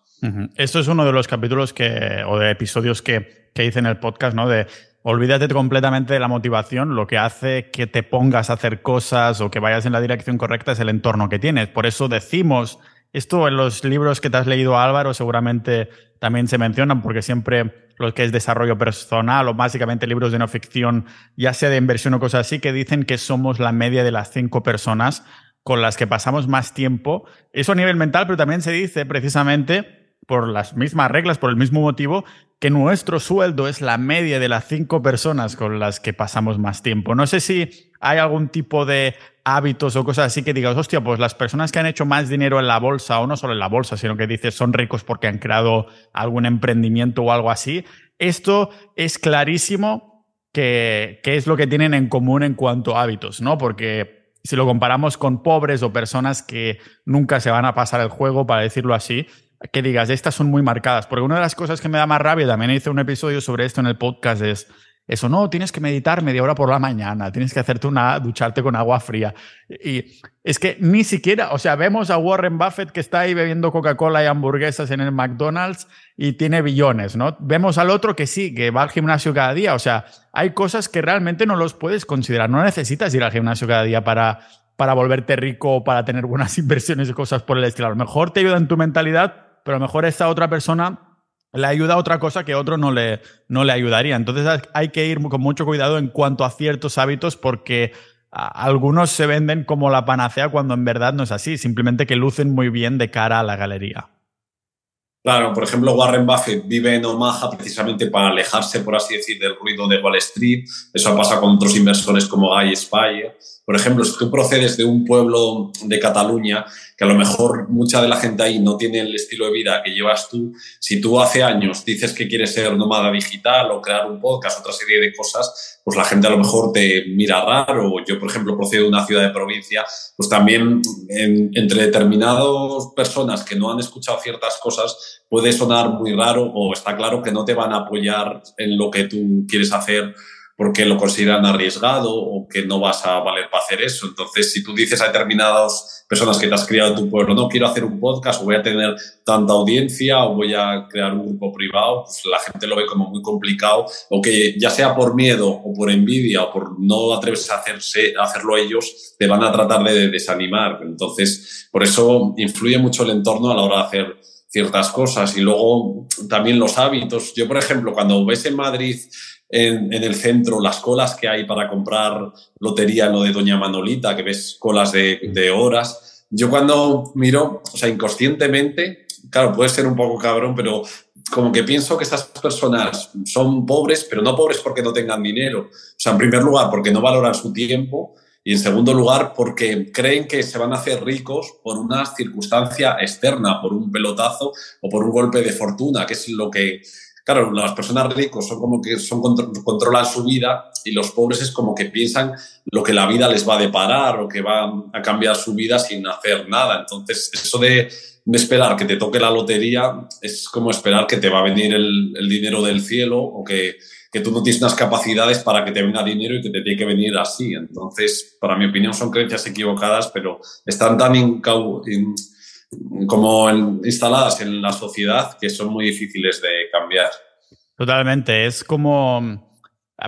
Esto es uno de los capítulos que, o de episodios que, que hice en el podcast, ¿no? De olvídate completamente de la motivación. Lo que hace que te pongas a hacer cosas o que vayas en la dirección correcta es el entorno que tienes. Por eso decimos esto en los libros que te has leído, Álvaro, seguramente también se mencionan, porque siempre lo que es desarrollo personal o básicamente libros de no ficción, ya sea de inversión o cosas así, que dicen que somos la media de las cinco personas con las que pasamos más tiempo. Eso a nivel mental, pero también se dice precisamente por las mismas reglas, por el mismo motivo, que nuestro sueldo es la media de las cinco personas con las que pasamos más tiempo. No sé si hay algún tipo de hábitos o cosas así que digas, hostia, pues las personas que han hecho más dinero en la bolsa, o no solo en la bolsa, sino que dices son ricos porque han creado algún emprendimiento o algo así, esto es clarísimo que, que es lo que tienen en común en cuanto a hábitos, ¿no? Porque si lo comparamos con pobres o personas que nunca se van a pasar el juego, para decirlo así, que digas, estas son muy marcadas. Porque una de las cosas que me da más rabia, también hice un episodio sobre esto en el podcast, es eso, no, tienes que meditar media hora por la mañana, tienes que hacerte una, ducharte con agua fría. Y es que ni siquiera, o sea, vemos a Warren Buffett que está ahí bebiendo Coca-Cola y hamburguesas en el McDonald's y tiene billones, ¿no? Vemos al otro que sí, que va al gimnasio cada día. O sea, hay cosas que realmente no los puedes considerar. No necesitas ir al gimnasio cada día para, para volverte rico para tener buenas inversiones y cosas por el estilo. A lo mejor te ayuda en tu mentalidad, pero a lo mejor esta otra persona le ayuda a otra cosa que otro no le, no le ayudaría. Entonces hay que ir con mucho cuidado en cuanto a ciertos hábitos porque algunos se venden como la panacea cuando en verdad no es así, simplemente que lucen muy bien de cara a la galería. Claro, por ejemplo, Warren Buffett vive en Omaha precisamente para alejarse, por así decir, del ruido de Wall Street. Eso pasa con otros inversores como Guy Spire. Por ejemplo, si tú procedes de un pueblo de Cataluña, que a lo mejor mucha de la gente ahí no tiene el estilo de vida que llevas tú, si tú hace años dices que quieres ser nómada digital o crear un podcast, otra serie de cosas, pues la gente a lo mejor te mira raro. Yo, por ejemplo, procedo de una ciudad de provincia, pues también entre determinadas personas que no han escuchado ciertas cosas puede sonar muy raro o está claro que no te van a apoyar en lo que tú quieres hacer porque lo consideran arriesgado o que no vas a valer para hacer eso. Entonces, si tú dices a determinadas personas que te has criado en tu pueblo, no quiero hacer un podcast o voy a tener tanta audiencia o voy a crear un grupo privado, pues la gente lo ve como muy complicado o que ya sea por miedo o por envidia o por no atreverse a, hacerse, a hacerlo ellos, te van a tratar de desanimar. Entonces, por eso influye mucho el entorno a la hora de hacer ciertas cosas y luego también los hábitos. Yo, por ejemplo, cuando ves en Madrid en, el centro, las colas que hay para comprar lotería lo de Doña Manolita, que ves colas de, horas. Yo cuando miro, o sea, inconscientemente, claro, puede ser un poco cabrón, pero como que pienso que estas personas son pobres, pero no pobres porque no tengan dinero. O sea, en primer lugar, porque no valoran su tiempo y en segundo lugar, porque creen que se van a hacer ricos por una circunstancia externa, por un pelotazo o por un golpe de fortuna, que es lo que claro, las personas ricos son como que son, controlan su vida y los pobres es como que piensan lo que la vida les va a deparar o que va a cambiar su vida sin hacer nada. Entonces, eso de, esperar que te toque la lotería es como esperar que te va a venir el, dinero del cielo o que, que, tú no tienes unas capacidades para que te venga dinero y que te tiene que venir así. Entonces, para mi opinión, son creencias equivocadas, pero están tan como instaladas en la sociedad que son muy difíciles de cambiar. Totalmente, es como...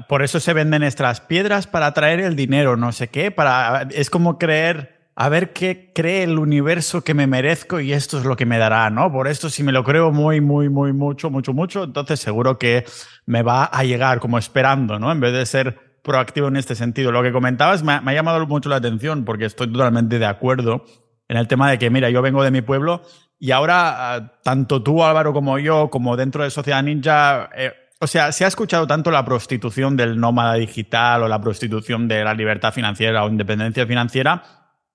Por eso se venden estas piedras para atraer el dinero, no sé qué, para, es como creer, a ver qué cree el universo que me merezco y esto es lo que me dará, ¿no? Por esto si me lo creo muy, muy, muy, mucho, mucho, mucho, entonces seguro que me va a llegar como esperando, ¿no? En vez de ser proactivo en este sentido. Lo que comentabas me ha llamado mucho la atención porque estoy totalmente de acuerdo en el tema de que, mira, yo vengo de mi pueblo y ahora ah, tanto tú, Álvaro, como yo, como dentro de Sociedad Ninja, eh, o sea, se ha escuchado tanto la prostitución del nómada digital o la prostitución de la libertad financiera o independencia financiera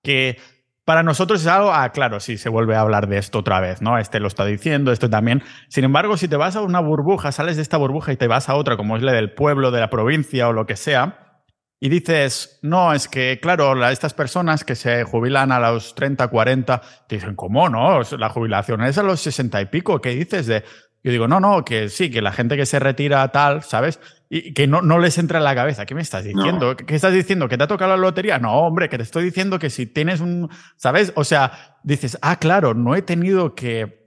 que para nosotros es algo, ah, claro, sí, se vuelve a hablar de esto otra vez, ¿no? Este lo está diciendo, esto también. Sin embargo, si te vas a una burbuja, sales de esta burbuja y te vas a otra, como es la del pueblo, de la provincia o lo que sea, y dices, no, es que, claro, estas personas que se jubilan a los 30, 40, te dicen, ¿cómo no? La jubilación es a los 60 y pico, ¿qué dices de...? Yo digo, no, no, que sí, que la gente que se retira tal, ¿sabes? Y que no, no les entra en la cabeza. ¿Qué me estás diciendo? ¿Qué estás diciendo? ¿Que te ha tocado la lotería? No, hombre, que te estoy diciendo que si tienes un, ¿sabes? O sea, dices, ah, claro, no he tenido que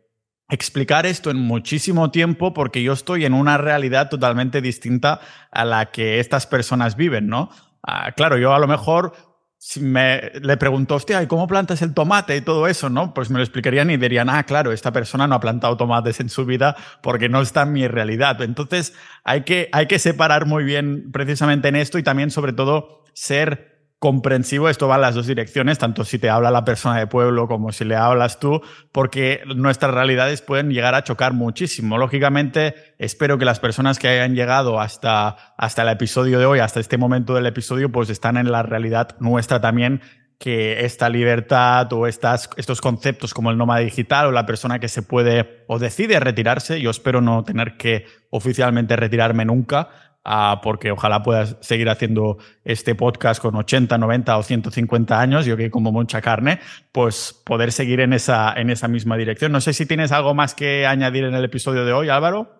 explicar esto en muchísimo tiempo porque yo estoy en una realidad totalmente distinta a la que estas personas viven, ¿no? Ah, claro, yo a lo mejor si me le pregunto, hostia, ¿y cómo plantas el tomate y todo eso? ¿No? Pues me lo explicarían y dirían, ah, claro, esta persona no ha plantado tomates en su vida porque no está en mi realidad. Entonces, hay que, hay que separar muy bien precisamente en esto y también, sobre todo, ser comprensivo, esto va en las dos direcciones, tanto si te habla la persona de pueblo como si le hablas tú, porque nuestras realidades pueden llegar a chocar muchísimo. Lógicamente, espero que las personas que hayan llegado hasta, hasta el episodio de hoy, hasta este momento del episodio, pues están en la realidad nuestra también, que esta libertad o estas, estos conceptos como el nómada digital o la persona que se puede o decide retirarse, yo espero no tener que oficialmente retirarme nunca, porque ojalá puedas seguir haciendo este podcast con 80, 90 o 150 años, yo que como mucha carne, pues poder seguir en esa, en esa misma dirección. No sé si tienes algo más que añadir en el episodio de hoy, Álvaro.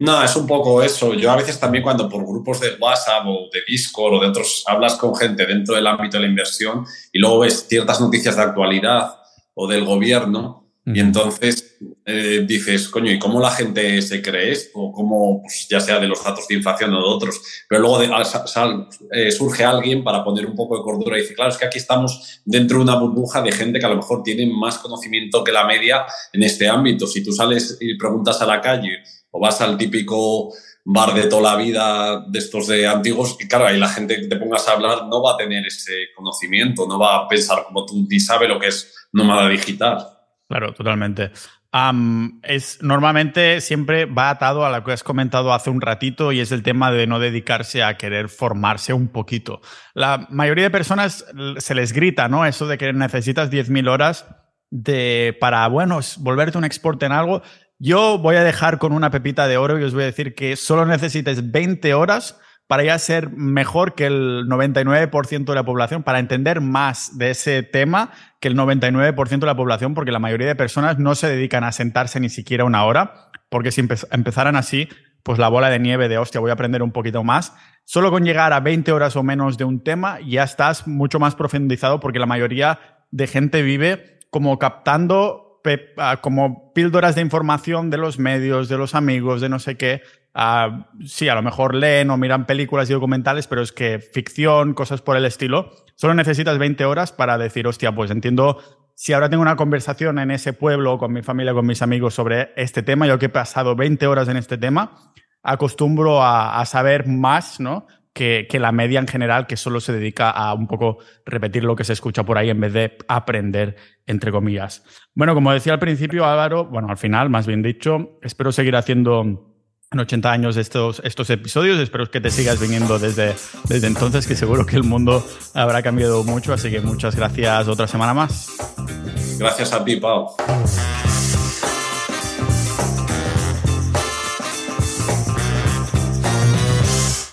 No, es un poco eso. Yo a veces también cuando por grupos de WhatsApp o de Discord o de otros hablas con gente dentro del ámbito de la inversión y luego ves ciertas noticias de actualidad o del gobierno, y entonces eh, dices, coño, ¿y cómo la gente se cree esto? Cómo, pues, ya sea de los datos de inflación o de otros, pero luego eh, surge alguien para poner un poco de cordura y dice, claro, es que aquí estamos dentro de una burbuja de gente que a lo mejor tiene más conocimiento que la media en este ámbito. Si tú sales y preguntas a la calle o vas al típico bar de toda la vida de estos de antiguos, y claro, ahí la gente que te pongas a hablar no va a tener ese conocimiento, no va a pensar como tú, ni sabe lo que es nómada digital. Claro, totalmente. Es normalmente siempre va atado a lo que has comentado hace un ratito y es el tema de no dedicarse a querer formarse un poquito. La mayoría de personas se les grita, ¿no? Eso de que necesitas 10.000 horas de, para, bueno, volverte un exporte en algo. Yo voy a dejar con una pepita de oro y os voy a decir que solo necesites 20 horas para ya ser mejor que el 99% de la población, para entender más de ese tema que el 99% de la población, porque la mayoría de personas no se dedican a sentarse ni siquiera una hora, porque si empezaran así, pues la bola de nieve de hostia, voy a aprender un poquito más. Solo con llegar a 20 horas o menos de un tema, ya estás mucho más profundizado, porque la mayoría de gente vive como captando como píldoras de información de los medios, de los amigos, de no sé qué, sí, a lo mejor leen o miran películas y documentales, pero es que ficción, cosas por el estilo, solo necesitas 20 horas para decir, hostia, pues entiendo, si ahora tengo una conversación en ese pueblo con mi familia, con mis amigos sobre este tema, yo que he pasado 20 horas en este tema, acostumbro a, saber más, ¿no? Que, que, la media en general, que solo se dedica a un poco repetir lo que se escucha por ahí en vez de aprender, entre comillas. Bueno, como decía al principio, Álvaro, bueno, al final, más bien dicho, espero seguir haciendo en 80 años estos, estos episodios. Espero que te sigas viniendo desde, desde entonces, que seguro que el mundo habrá cambiado mucho. Así que muchas gracias otra semana más. Gracias a ti, Pau.